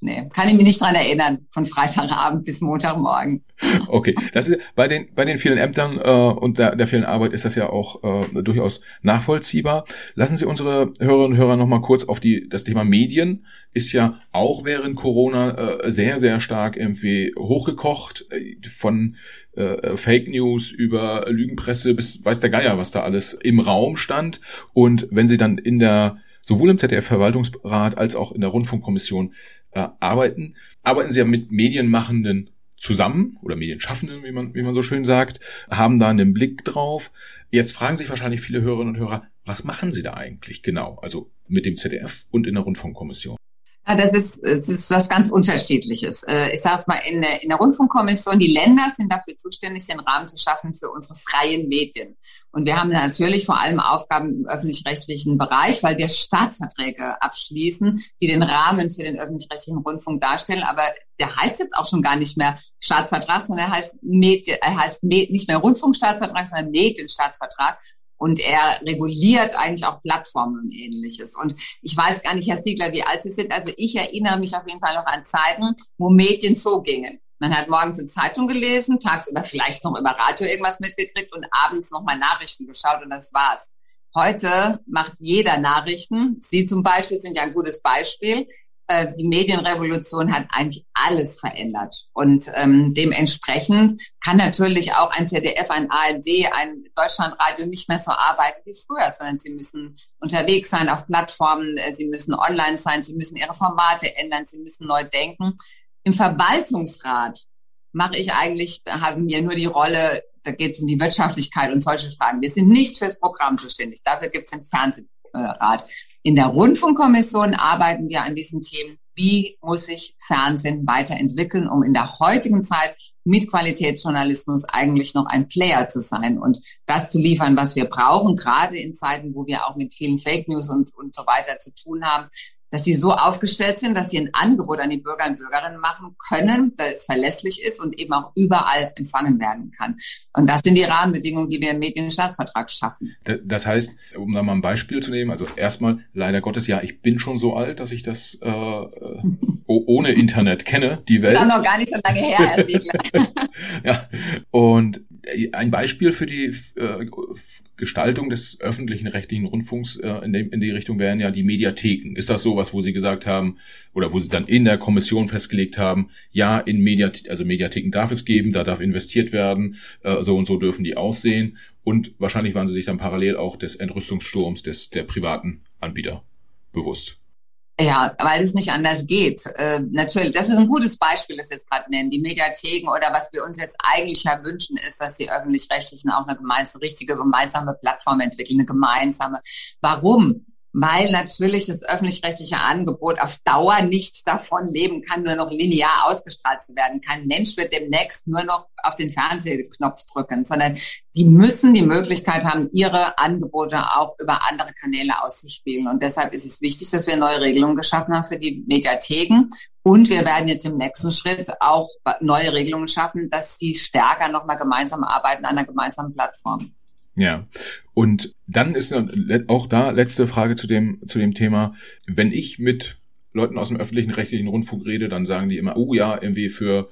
nee, kann ich mich nicht dran erinnern, von Freitagabend bis Montagmorgen. Okay, das ist bei den bei den vielen Ämtern äh, und der, der vielen Arbeit ist das ja auch äh, durchaus nachvollziehbar. Lassen Sie unsere Hörerinnen und Hörer noch mal kurz auf die das Thema Medien ist ja auch während Corona äh, sehr sehr stark irgendwie hochgekocht äh, von äh, Fake News über Lügenpresse bis weiß der Geier was da alles im Raum stand und wenn Sie dann in der sowohl im ZDF Verwaltungsrat als auch in der Rundfunkkommission äh, arbeiten, arbeiten sie ja mit Medienmachenden zusammen oder Medienschaffenden, wie man, wie man so schön sagt, haben da einen Blick drauf. Jetzt fragen sich wahrscheinlich viele Hörerinnen und Hörer, was machen sie da eigentlich genau? Also mit dem ZDF und in der Rundfunkkommission. Ja, das ist, es ist was ganz Unterschiedliches. Äh, ich sage mal, in der, in der Rundfunkkommission, die Länder sind dafür zuständig, den Rahmen zu schaffen für unsere freien Medien. Und wir haben natürlich vor allem Aufgaben im öffentlich-rechtlichen Bereich, weil wir Staatsverträge abschließen, die den Rahmen für den öffentlich-rechtlichen Rundfunk darstellen. Aber der heißt jetzt auch schon gar nicht mehr Staatsvertrag, sondern er heißt, Medien, er heißt nicht mehr Rundfunkstaatsvertrag, sondern Medienstaatsvertrag und er reguliert eigentlich auch Plattformen und ähnliches. Und ich weiß gar nicht, Herr Siegler, wie alt Sie sind. Also ich erinnere mich auf jeden Fall noch an Zeiten, wo Medien so gingen. Man hat morgens eine Zeitung gelesen, tagsüber vielleicht noch über Radio irgendwas mitgekriegt und abends nochmal Nachrichten geschaut und das war's. Heute macht jeder Nachrichten. Sie zum Beispiel sind ja ein gutes Beispiel. Äh, die Medienrevolution hat eigentlich alles verändert. Und ähm, dementsprechend kann natürlich auch ein ZDF, ein ARD, ein Deutschlandradio nicht mehr so arbeiten wie früher, sondern sie müssen unterwegs sein auf Plattformen, äh, sie müssen online sein, sie müssen ihre Formate ändern, sie müssen neu denken. Im Verwaltungsrat mache ich eigentlich, haben wir nur die Rolle, da geht es um die Wirtschaftlichkeit und solche Fragen. Wir sind nicht fürs Programm zuständig. Dafür gibt es den Fernsehrat. In der Rundfunkkommission arbeiten wir an diesen Themen. Wie muss sich Fernsehen weiterentwickeln, um in der heutigen Zeit mit Qualitätsjournalismus eigentlich noch ein Player zu sein und das zu liefern, was wir brauchen, gerade in Zeiten, wo wir auch mit vielen Fake News und, und so weiter zu tun haben, dass sie so aufgestellt sind, dass sie ein Angebot an die Bürger und Bürgerinnen machen können, dass es verlässlich ist und eben auch überall empfangen werden kann. Und das sind die Rahmenbedingungen, die wir im Medienstaatsvertrag schaffen. Das heißt, um da mal ein Beispiel zu nehmen, also erstmal leider Gottes, ja, ich bin schon so alt, dass ich das äh, äh ohne Internet kenne, die Welt. Das ist noch gar nicht so lange her, Herr Siegler. ja, und ein Beispiel für die äh, Gestaltung des öffentlichen rechtlichen Rundfunks äh, in, dem, in die Richtung wären ja die Mediatheken. Ist das sowas, wo Sie gesagt haben oder wo Sie dann in der Kommission festgelegt haben, ja, in Mediath also Mediatheken darf es geben, da darf investiert werden, äh, so und so dürfen die aussehen. Und wahrscheinlich waren Sie sich dann parallel auch des Entrüstungssturms des, der privaten Anbieter bewusst. Ja, weil es nicht anders geht. Äh, natürlich, das ist ein gutes Beispiel, das jetzt gerade nennen, die Mediatheken oder was wir uns jetzt eigentlich ja wünschen, ist, dass die öffentlich-rechtlichen auch eine gemeinsame, richtige gemeinsame Plattform entwickeln, eine gemeinsame. Warum? Weil natürlich das öffentlich-rechtliche Angebot auf Dauer nicht davon leben kann, nur noch linear ausgestrahlt zu werden. Kein Mensch wird demnächst nur noch auf den Fernsehknopf drücken, sondern die müssen die Möglichkeit haben, ihre Angebote auch über andere Kanäle auszuspielen. Und deshalb ist es wichtig, dass wir neue Regelungen geschaffen haben für die Mediatheken. Und wir werden jetzt im nächsten Schritt auch neue Regelungen schaffen, dass sie stärker nochmal gemeinsam arbeiten an einer gemeinsamen Plattform. Ja. Und dann ist auch da letzte Frage zu dem, zu dem Thema. Wenn ich mit Leuten aus dem öffentlichen rechtlichen Rundfunk rede, dann sagen die immer, oh ja, irgendwie für,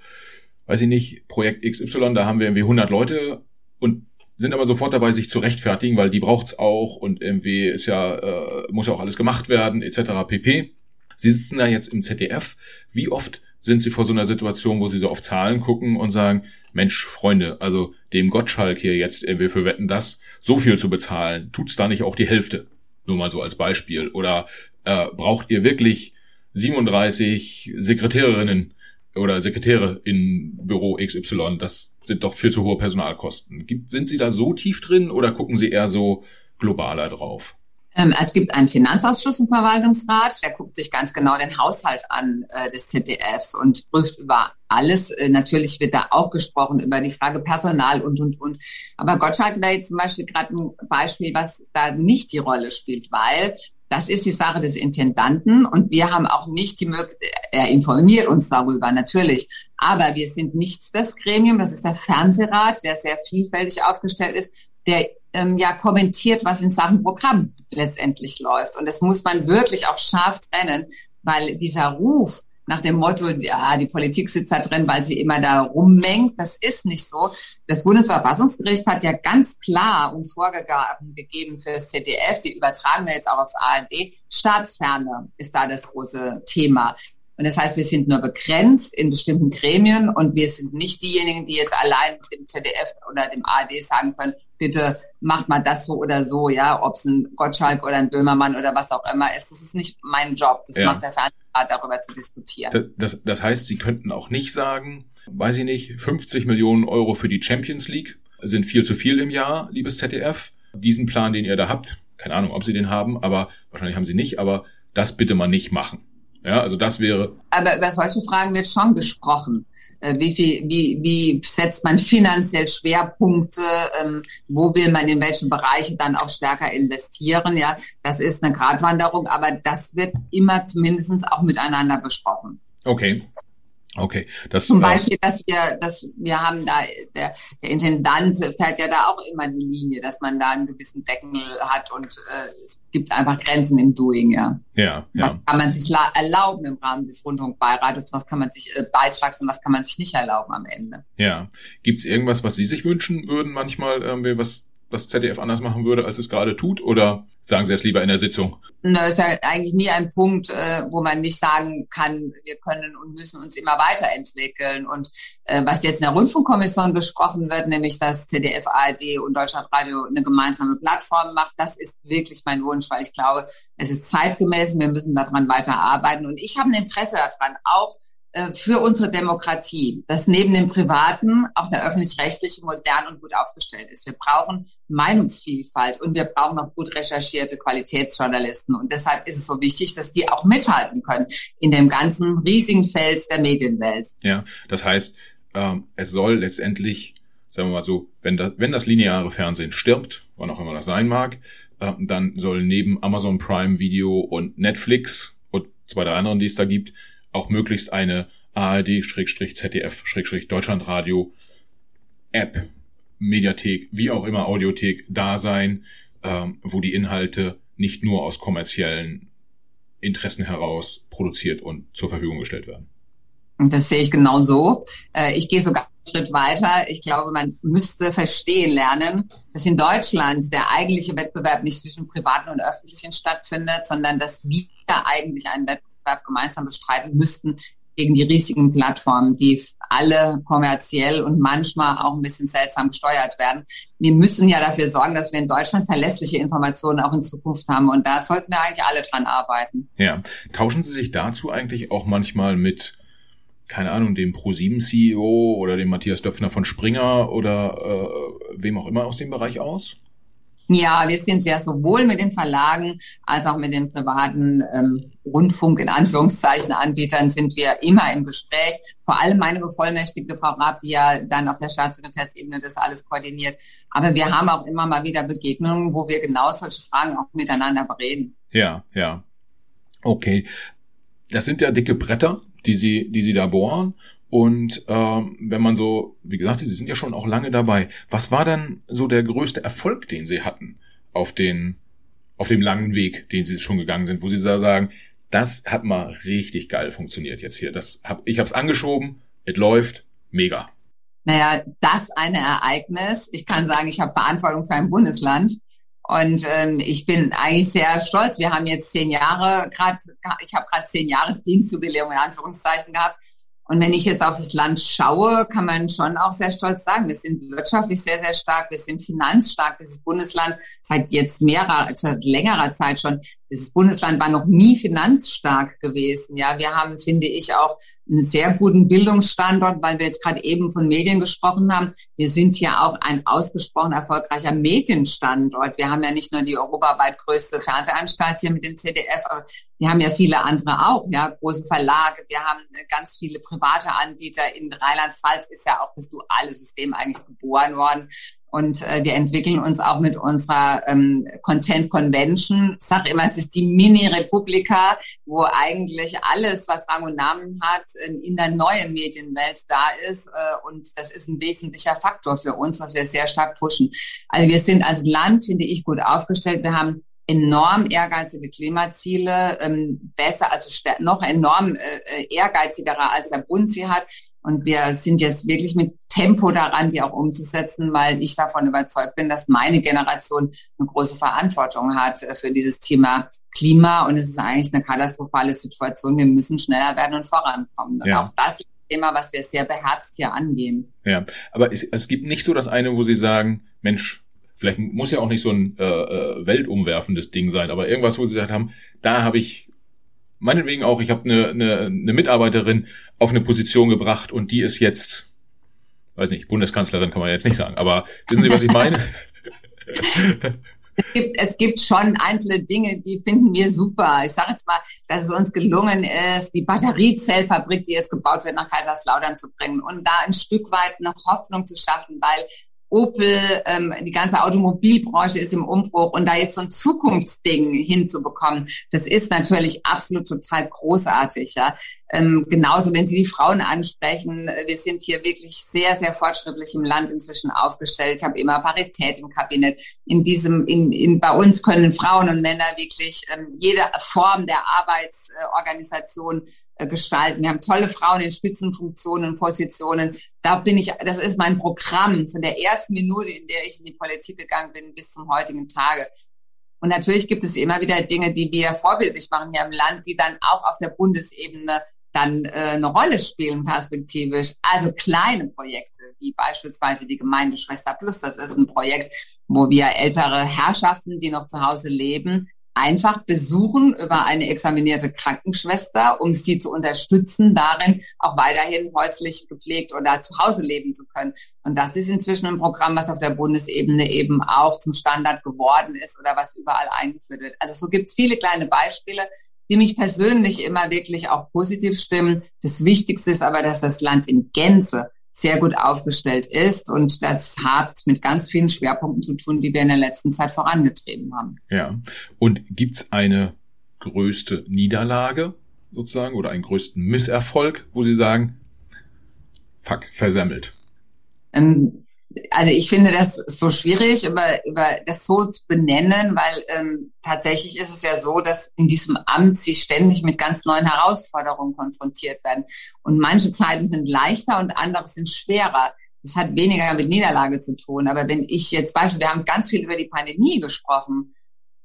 weiß ich nicht, Projekt XY, da haben wir irgendwie 100 Leute und sind aber sofort dabei, sich zu rechtfertigen, weil die braucht's auch und irgendwie ist ja, äh, muss ja auch alles gemacht werden, etc. pp. Sie sitzen da jetzt im ZDF. Wie oft sind Sie vor so einer Situation, wo Sie so auf Zahlen gucken und sagen, Mensch, Freunde, also dem Gottschalk hier jetzt, wir für Wetten das, so viel zu bezahlen, tut's da nicht auch die Hälfte? Nur mal so als Beispiel. Oder äh, braucht ihr wirklich 37 Sekretärinnen oder Sekretäre in Büro XY? Das sind doch viel zu hohe Personalkosten. Gibt, sind Sie da so tief drin oder gucken Sie eher so globaler drauf? Ähm, es gibt einen Finanzausschuss im Verwaltungsrat, der guckt sich ganz genau den Haushalt an äh, des ZDFs und prüft über alles. Äh, natürlich wird da auch gesprochen über die Frage Personal und, und, und. Aber Gottschalk wäre jetzt zum Beispiel gerade ein Beispiel, was da nicht die Rolle spielt, weil das ist die Sache des Intendanten und wir haben auch nicht die Möglichkeit, er informiert uns darüber, natürlich. Aber wir sind nicht das Gremium, das ist der Fernsehrat, der sehr vielfältig aufgestellt ist, der ähm, ja kommentiert, was in Sachen Programm letztendlich läuft. Und das muss man wirklich auch scharf trennen, weil dieser Ruf nach dem Motto, ja, die Politik sitzt da drin, weil sie immer da rummengt, das ist nicht so. Das Bundesverfassungsgericht hat ja ganz klar uns Vorgaben gegeben für das ZDF, die übertragen wir jetzt auch aufs ARD. Staatsferne ist da das große Thema. Und das heißt, wir sind nur begrenzt in bestimmten Gremien und wir sind nicht diejenigen, die jetzt allein dem ZDF oder dem ARD sagen können, bitte macht mal das so oder so, ja, ob es ein Gottschalk oder ein Böhmermann oder was auch immer ist. Das ist nicht mein Job. Das ja. macht der Fernsehrat, darüber zu diskutieren. Das, das, das heißt, Sie könnten auch nicht sagen, weiß ich nicht, 50 Millionen Euro für die Champions League sind viel zu viel im Jahr, liebes ZDF. Diesen Plan, den ihr da habt, keine Ahnung, ob Sie den haben, aber wahrscheinlich haben Sie nicht, aber das bitte mal nicht machen. Ja, also das wäre. Aber über solche Fragen wird schon gesprochen. Äh, wie viel, wie, wie setzt man finanziell Schwerpunkte? Ähm, wo will man in welche Bereiche dann auch stärker investieren? Ja, das ist eine Gratwanderung, aber das wird immer zumindest auch miteinander besprochen. Okay. Okay, das zum äh, Beispiel, dass wir, dass wir haben da der, der Intendant fährt ja da auch immer die Linie, dass man da einen gewissen Deckel hat und äh, es gibt einfach Grenzen im Doing, ja. Ja, ja. Was kann man sich erlauben im Rahmen des Rundfunkbeirates, was kann man sich äh, beitrags und was kann man sich nicht erlauben am Ende? Ja, gibt's irgendwas, was Sie sich wünschen würden manchmal, irgendwie was das ZDF anders machen würde, als es gerade tut? Oder sagen Sie es lieber in der Sitzung? Na, ist ja eigentlich nie ein Punkt, äh, wo man nicht sagen kann, wir können und müssen uns immer weiterentwickeln. Und äh, was jetzt in der Rundfunkkommission besprochen wird, nämlich dass ZDF, ARD und Deutschlandradio eine gemeinsame Plattform macht, das ist wirklich mein Wunsch, weil ich glaube, es ist zeitgemäß wir müssen daran weiterarbeiten. Und ich habe ein Interesse daran, auch für unsere Demokratie, dass neben dem Privaten auch der öffentlich-rechtliche modern und gut aufgestellt ist. Wir brauchen Meinungsvielfalt und wir brauchen auch gut recherchierte Qualitätsjournalisten. Und deshalb ist es so wichtig, dass die auch mithalten können in dem ganzen riesigen Feld der Medienwelt. Ja, das heißt, äh, es soll letztendlich, sagen wir mal so, wenn das, wenn das lineare Fernsehen stirbt, wann auch immer das sein mag, äh, dann soll neben Amazon Prime Video und Netflix und zwei der anderen, die es da gibt, auch möglichst eine ARD-ZDF-Deutschlandradio App, Mediathek, wie auch immer Audiothek da sein, ähm, wo die Inhalte nicht nur aus kommerziellen Interessen heraus produziert und zur Verfügung gestellt werden. Und das sehe ich genau so. Äh, ich gehe sogar einen Schritt weiter. Ich glaube, man müsste verstehen lernen, dass in Deutschland der eigentliche Wettbewerb nicht zwischen privaten und öffentlichen stattfindet, sondern dass wir eigentlich einen Wettbewerb Wettbewerb gemeinsam bestreiten müssten gegen die riesigen Plattformen, die alle kommerziell und manchmal auch ein bisschen seltsam gesteuert werden. Wir müssen ja dafür sorgen, dass wir in Deutschland verlässliche Informationen auch in Zukunft haben. Und da sollten wir eigentlich alle dran arbeiten. Ja. Tauschen Sie sich dazu eigentlich auch manchmal mit, keine Ahnung, dem Pro7 CEO oder dem Matthias Döpfner von Springer oder äh, wem auch immer aus dem Bereich aus? Ja, wir sind ja sowohl mit den Verlagen als auch mit den privaten ähm, Rundfunk in Anführungszeichen Anbietern sind wir immer im Gespräch. Vor allem meine bevollmächtigte Frau Raab, die ja dann auf der Staatssekretärsebene das alles koordiniert. Aber wir haben auch immer mal wieder Begegnungen, wo wir genau solche Fragen auch miteinander bereden. Ja, ja. Okay. Das sind ja dicke Bretter, die Sie, die Sie da bohren. Und ähm, wenn man so, wie gesagt, Sie sind ja schon auch lange dabei. Was war denn so der größte Erfolg, den Sie hatten auf den auf dem langen Weg, den Sie schon gegangen sind, wo Sie sagen, das hat mal richtig geil funktioniert jetzt hier. Das hab, ich habe es angeschoben, es läuft, mega. Naja, das eine Ereignis. Ich kann sagen, ich habe Verantwortung für ein Bundesland. Und ähm, ich bin eigentlich sehr stolz. Wir haben jetzt zehn Jahre, gerade, ich habe gerade zehn Jahre Dienstjubiläum in Anführungszeichen gehabt. Und wenn ich jetzt auf das Land schaue, kann man schon auch sehr stolz sagen, wir sind wirtschaftlich sehr, sehr stark, wir sind finanzstark. Dieses Bundesland seit jetzt mehrer, seit längerer Zeit schon dieses Bundesland war noch nie finanzstark gewesen. Ja, wir haben, finde ich, auch einen sehr guten Bildungsstandort, weil wir jetzt gerade eben von Medien gesprochen haben. Wir sind ja auch ein ausgesprochen erfolgreicher Medienstandort. Wir haben ja nicht nur die europaweit größte Fernsehanstalt hier mit dem aber wir haben ja viele andere auch, ja, große Verlage. Wir haben ganz viele private Anbieter. In Rheinland-Pfalz ist ja auch das duale System eigentlich geboren worden. Und äh, wir entwickeln uns auch mit unserer ähm, Content Convention. Ich sage immer, es ist die Mini-Republika, wo eigentlich alles, was Rang und Namen hat, in, in der neuen Medienwelt da ist. Äh, und das ist ein wesentlicher Faktor für uns, was wir sehr stark pushen. Also wir sind als Land, finde ich, gut aufgestellt. Wir haben enorm ehrgeizige Klimaziele, ähm, besser, also noch enorm äh, ehrgeizigerer als der Bund sie hat. Und wir sind jetzt wirklich mit Tempo daran, die auch umzusetzen, weil ich davon überzeugt bin, dass meine Generation eine große Verantwortung hat äh, für dieses Thema Klima. Und es ist eigentlich eine katastrophale Situation. Wir müssen schneller werden und vorankommen. Und ja. auch das ist ein Thema, was wir sehr beherzt hier angehen. Ja, aber es, es gibt nicht so das eine, wo Sie sagen, Mensch, vielleicht muss ja auch nicht so ein äh, äh weltumwerfendes Ding sein, aber irgendwas, wo Sie gesagt haben, da habe ich meinetwegen auch, ich habe eine, eine, eine Mitarbeiterin auf eine Position gebracht und die ist jetzt, weiß nicht, Bundeskanzlerin kann man jetzt nicht sagen, aber wissen Sie, was ich meine? Es gibt, es gibt schon einzelne Dinge, die finden wir super. Ich sage jetzt mal, dass es uns gelungen ist, die Batteriezellfabrik, die jetzt gebaut wird, nach Kaiserslautern zu bringen und da ein Stück weit eine Hoffnung zu schaffen, weil Opel, ähm, die ganze Automobilbranche ist im Umbruch und da jetzt so ein Zukunftsding hinzubekommen, das ist natürlich absolut total großartig. Ja. Ähm, genauso, wenn Sie die Frauen ansprechen, wir sind hier wirklich sehr, sehr fortschrittlich im Land inzwischen aufgestellt. Ich habe immer Parität im Kabinett. In diesem, in, in, bei uns können Frauen und Männer wirklich ähm, jede Form der Arbeitsorganisation äh, gestalten. Wir haben tolle Frauen in Spitzenfunktionen Positionen. Da bin ich, das ist mein Programm von der ersten Minute, in der ich in die Politik gegangen bin, bis zum heutigen Tage. Und natürlich gibt es immer wieder Dinge, die wir vorbildlich machen hier im Land, die dann auch auf der Bundesebene dann äh, eine Rolle spielen perspektivisch. Also kleine Projekte, wie beispielsweise die Gemeindeschwester Plus. Das ist ein Projekt, wo wir ältere Herrschaften, die noch zu Hause leben, einfach besuchen über eine examinierte Krankenschwester, um sie zu unterstützen, darin auch weiterhin häuslich gepflegt oder zu Hause leben zu können. Und das ist inzwischen ein Programm, was auf der Bundesebene eben auch zum Standard geworden ist oder was überall eingeführt wird. Also so gibt es viele kleine Beispiele, die mich persönlich immer wirklich auch positiv stimmen. Das Wichtigste ist aber, dass das Land in Gänze sehr gut aufgestellt ist. Und das hat mit ganz vielen Schwerpunkten zu tun, die wir in der letzten Zeit vorangetrieben haben. Ja. Und gibt's eine größte Niederlage sozusagen oder einen größten Misserfolg, wo Sie sagen, fuck, versemmelt? Ähm, also ich finde das so schwierig, über, über das so zu benennen, weil ähm, tatsächlich ist es ja so, dass in diesem Amt sie ständig mit ganz neuen Herausforderungen konfrontiert werden. Und manche Zeiten sind leichter und andere sind schwerer. Das hat weniger mit Niederlage zu tun. Aber wenn ich jetzt beispielsweise, wir haben ganz viel über die Pandemie gesprochen.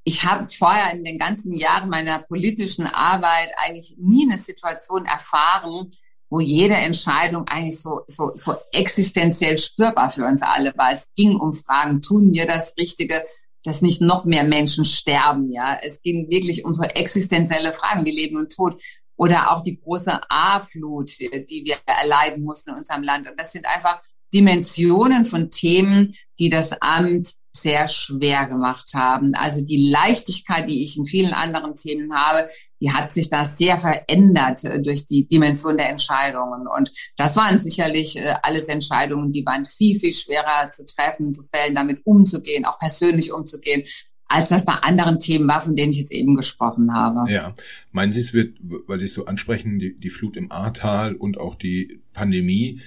Ich habe vorher in den ganzen Jahren meiner politischen Arbeit eigentlich nie eine Situation erfahren, wo jede Entscheidung eigentlich so, so, so existenziell spürbar für uns alle war. Es ging um Fragen, tun wir das Richtige, dass nicht noch mehr Menschen sterben, ja. Es ging wirklich um so existenzielle Fragen wie Leben und Tod oder auch die große A-Flut, die wir erleiden mussten in unserem Land. Und das sind einfach Dimensionen von Themen, die das Amt sehr schwer gemacht haben. Also die Leichtigkeit, die ich in vielen anderen Themen habe, die hat sich da sehr verändert äh, durch die Dimension der Entscheidungen. Und das waren sicherlich äh, alles Entscheidungen, die waren viel, viel schwerer zu treffen, zu fällen, damit umzugehen, auch persönlich umzugehen, als das bei anderen Themen war, von denen ich jetzt eben gesprochen habe. Ja. Meinen Sie, es wird, weil Sie es so ansprechen, die, die Flut im Ahrtal und auch die Pandemie,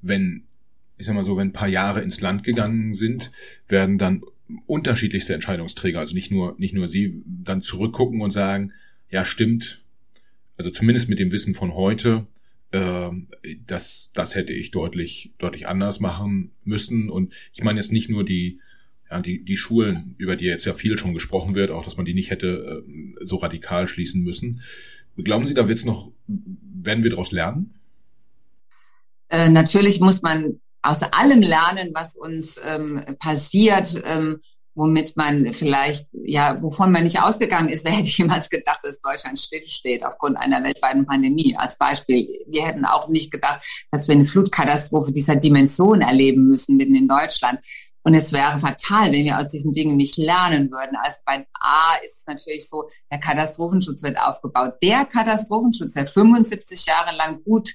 wenn ich sag mal so, wenn ein paar Jahre ins Land gegangen sind, werden dann unterschiedlichste Entscheidungsträger, also nicht nur, nicht nur Sie, dann zurückgucken und sagen, ja, stimmt, also zumindest mit dem Wissen von heute, äh, das, das hätte ich deutlich, deutlich anders machen müssen. Und ich meine jetzt nicht nur die, ja, die, die Schulen, über die jetzt ja viel schon gesprochen wird, auch dass man die nicht hätte äh, so radikal schließen müssen. Glauben Sie, da wird's noch, werden wir daraus lernen? Äh, natürlich muss man aus allem lernen, was uns ähm, passiert. Ähm, womit man vielleicht, ja, wovon man nicht ausgegangen ist, wer hätte jemals gedacht, dass Deutschland stillsteht aufgrund einer weltweiten Pandemie. Als Beispiel, wir hätten auch nicht gedacht, dass wir eine Flutkatastrophe dieser Dimension erleben müssen mitten in Deutschland. Und es wäre fatal, wenn wir aus diesen Dingen nicht lernen würden. Also bei A ist es natürlich so, der Katastrophenschutz wird aufgebaut. Der Katastrophenschutz, der 75 Jahre lang gut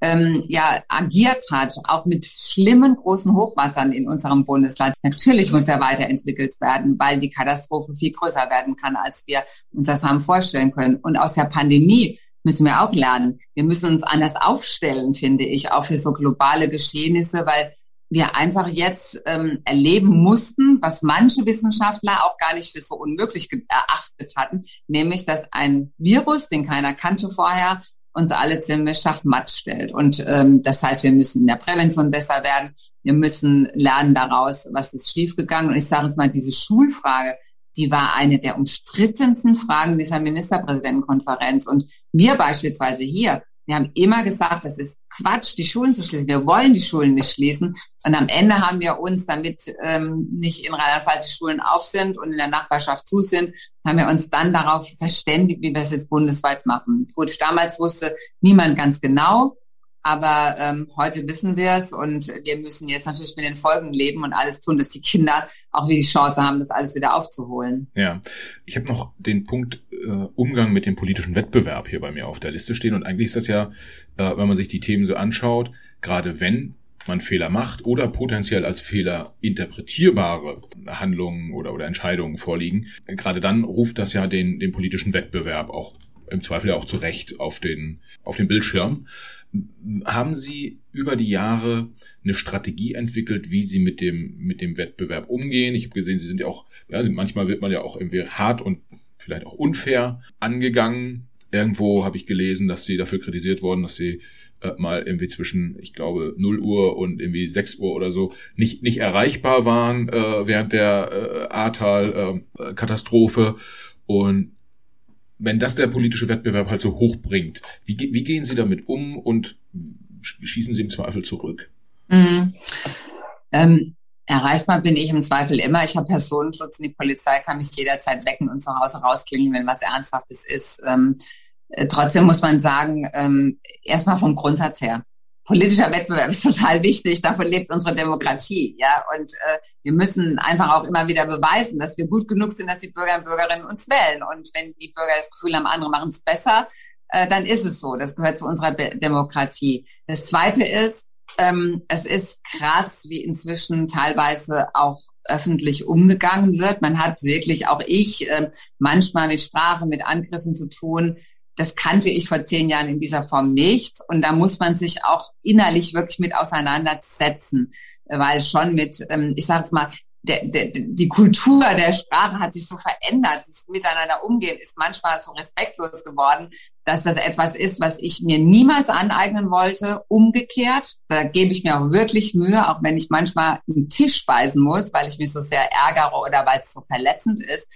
ähm, ja agiert hat, auch mit schlimmen großen Hochwassern in unserem Bundesland. Natürlich muss er weiterentwickelt werden, weil die Katastrophe viel größer werden kann, als wir uns das haben vorstellen können. Und aus der Pandemie müssen wir auch lernen. Wir müssen uns anders aufstellen, finde ich, auch für so globale Geschehnisse, weil wir einfach jetzt ähm, erleben mussten, was manche Wissenschaftler auch gar nicht für so unmöglich erachtet hatten, nämlich dass ein Virus, den keiner kannte vorher, uns alle ziemlich schachmatt stellt. Und ähm, das heißt, wir müssen in der Prävention besser werden. Wir müssen lernen daraus, was ist schiefgegangen. Und ich sage jetzt mal, diese Schulfrage, die war eine der umstrittensten Fragen dieser Ministerpräsidentenkonferenz. Und wir beispielsweise hier wir haben immer gesagt, das ist Quatsch, die Schulen zu schließen. Wir wollen die Schulen nicht schließen. Und am Ende haben wir uns, damit ähm, nicht in Rheinland-Pfalz die Schulen auf sind und in der Nachbarschaft zu sind, haben wir uns dann darauf verständigt, wie wir es jetzt bundesweit machen. Gut, damals wusste niemand ganz genau, aber ähm, heute wissen wir es und wir müssen jetzt natürlich mit den Folgen leben und alles tun, dass die Kinder auch wieder die Chance haben, das alles wieder aufzuholen. Ja, ich habe noch den Punkt äh, Umgang mit dem politischen Wettbewerb hier bei mir auf der Liste stehen. Und eigentlich ist das ja, äh, wenn man sich die Themen so anschaut, gerade wenn man Fehler macht oder potenziell als Fehler interpretierbare Handlungen oder, oder Entscheidungen vorliegen, gerade dann ruft das ja den, den politischen Wettbewerb auch im Zweifel ja auch zu Recht auf den, auf den Bildschirm. Haben Sie über die Jahre eine Strategie entwickelt, wie Sie mit dem, mit dem Wettbewerb umgehen? Ich habe gesehen, Sie sind ja auch, ja, manchmal wird man ja auch irgendwie hart und vielleicht auch unfair angegangen. Irgendwo habe ich gelesen, dass Sie dafür kritisiert wurden, dass Sie äh, mal irgendwie zwischen, ich glaube, 0 Uhr und irgendwie 6 Uhr oder so nicht, nicht erreichbar waren äh, während der äh, Ahrtal-Katastrophe. Äh, und wenn das der politische Wettbewerb halt so hoch bringt, wie, wie gehen Sie damit um und schießen Sie im Zweifel zurück? Mhm. Ähm, erreichbar bin ich im Zweifel immer. Ich habe Personenschutz und die Polizei kann mich jederzeit wecken und zu Hause rausklingen, wenn was Ernsthaftes ist. Ähm, äh, trotzdem muss man sagen, ähm, erstmal vom Grundsatz her politischer Wettbewerb ist total wichtig. Davon lebt unsere Demokratie. Ja, und äh, wir müssen einfach auch immer wieder beweisen, dass wir gut genug sind, dass die Bürger und Bürgerinnen uns wählen. Und wenn die Bürger das Gefühl haben, andere machen es besser, äh, dann ist es so. Das gehört zu unserer Be Demokratie. Das Zweite ist, ähm, es ist krass, wie inzwischen teilweise auch öffentlich umgegangen wird. Man hat wirklich, auch ich, äh, manchmal mit Sprache, mit Angriffen zu tun, das kannte ich vor zehn Jahren in dieser Form nicht. Und da muss man sich auch innerlich wirklich mit auseinandersetzen, weil schon mit, ähm, ich sage es mal, der, der, die Kultur der Sprache hat sich so verändert. Das Miteinander umgehen ist manchmal so respektlos geworden, dass das etwas ist, was ich mir niemals aneignen wollte. Umgekehrt, da gebe ich mir auch wirklich Mühe, auch wenn ich manchmal einen Tisch speisen muss, weil ich mich so sehr ärgere oder weil es so verletzend ist.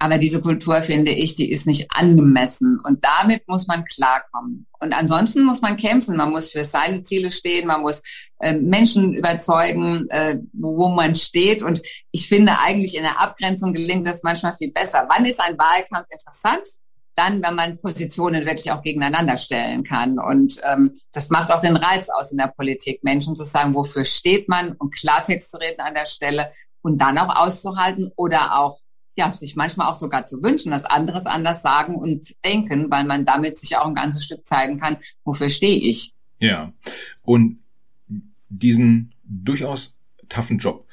Aber diese Kultur, finde ich, die ist nicht angemessen. Und damit muss man klarkommen. Und ansonsten muss man kämpfen. Man muss für seine Ziele stehen. Man muss äh, Menschen überzeugen, äh, wo man steht. Und ich finde eigentlich in der Abgrenzung gelingt das manchmal viel besser. Wann ist ein Wahlkampf interessant? Dann, wenn man Positionen wirklich auch gegeneinander stellen kann. Und ähm, das macht auch den Reiz aus in der Politik, Menschen zu sagen, wofür steht man und Klartext zu reden an der Stelle und dann auch auszuhalten oder auch ja, sich manchmal auch sogar zu wünschen, dass andere es anders sagen und denken, weil man damit sich auch ein ganzes Stück zeigen kann, wofür stehe ich. Ja. Und diesen durchaus toughen Job,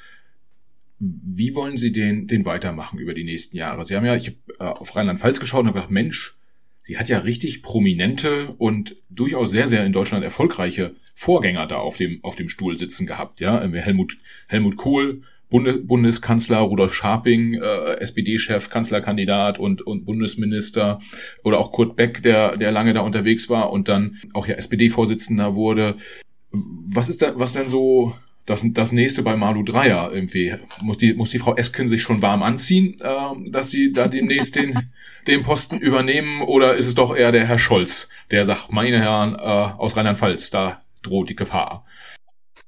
wie wollen Sie den, den weitermachen über die nächsten Jahre? Sie haben ja, ich habe äh, auf Rheinland-Pfalz geschaut und habe gedacht, Mensch, sie hat ja richtig prominente und durchaus sehr, sehr in Deutschland erfolgreiche Vorgänger da auf dem, auf dem Stuhl sitzen gehabt, ja. Helmut, Helmut Kohl, Bundes Bundeskanzler Rudolf Scharping, äh, SPD-Chef, Kanzlerkandidat und, und Bundesminister oder auch Kurt Beck, der, der lange da unterwegs war und dann auch ja SPD-Vorsitzender wurde. Was ist da, was denn so das, das nächste bei Malu Dreier irgendwie? Muss die, muss die Frau Esken sich schon warm anziehen, äh, dass sie da demnächst den, den Posten übernehmen oder ist es doch eher der Herr Scholz, der sagt, meine Herren, äh, aus Rheinland-Pfalz, da droht die Gefahr?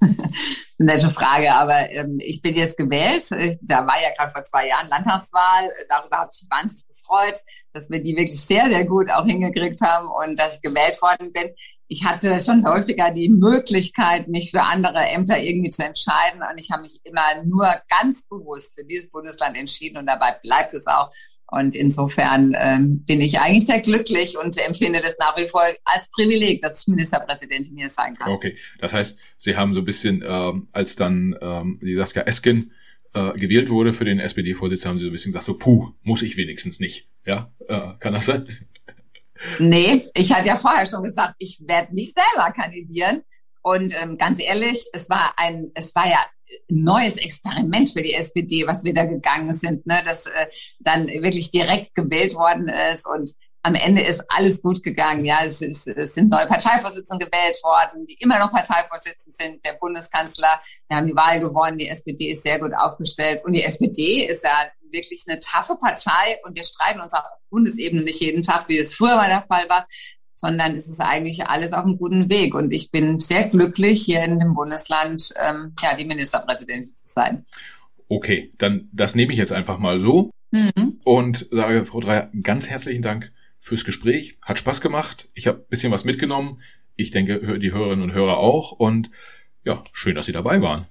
nette Frage, aber ähm, ich bin jetzt gewählt. Da war ja gerade vor zwei Jahren Landtagswahl. Darüber habe ich mich wahnsinnig gefreut, dass wir die wirklich sehr, sehr gut auch hingekriegt haben und dass ich gewählt worden bin. Ich hatte schon häufiger die Möglichkeit, mich für andere Ämter irgendwie zu entscheiden und ich habe mich immer nur ganz bewusst für dieses Bundesland entschieden und dabei bleibt es auch. Und insofern ähm, bin ich eigentlich sehr glücklich und empfinde das nach wie vor als Privileg, dass ich Ministerpräsidentin hier sein kann. Okay, das heißt, Sie haben so ein bisschen, ähm, als dann ähm, die Saskia Esken äh, gewählt wurde für den SPD-Vorsitz, haben Sie so ein bisschen gesagt, so puh, muss ich wenigstens nicht. Ja, äh, kann das sein? Nee, ich hatte ja vorher schon gesagt, ich werde nicht selber kandidieren. Und ähm, ganz ehrlich, es war ein, es war ja neues Experiment für die SPD, was wir da gegangen sind, ne? dass äh, dann wirklich direkt gewählt worden ist und am Ende ist alles gut gegangen. Ja, es, ist, es sind neue Parteivorsitzende gewählt worden, die immer noch Parteivorsitzende sind. Der Bundeskanzler, wir haben die Wahl gewonnen. Die SPD ist sehr gut aufgestellt und die SPD ist ja wirklich eine taffe Partei und wir streiten uns auf Bundesebene nicht jeden Tag, wie es früher mal der Fall war sondern es ist eigentlich alles auf einem guten Weg. Und ich bin sehr glücklich, hier in dem Bundesland ähm, ja, die Ministerpräsidentin zu sein. Okay, dann das nehme ich jetzt einfach mal so mhm. und sage, Frau Dreier, ganz herzlichen Dank fürs Gespräch. Hat Spaß gemacht. Ich habe bisschen was mitgenommen. Ich denke, die Hörerinnen und Hörer auch. Und ja, schön, dass Sie dabei waren.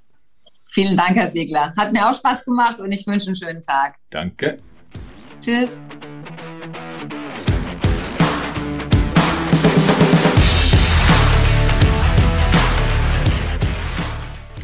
Vielen Dank, Herr Segler. Hat mir auch Spaß gemacht und ich wünsche einen schönen Tag. Danke. Tschüss.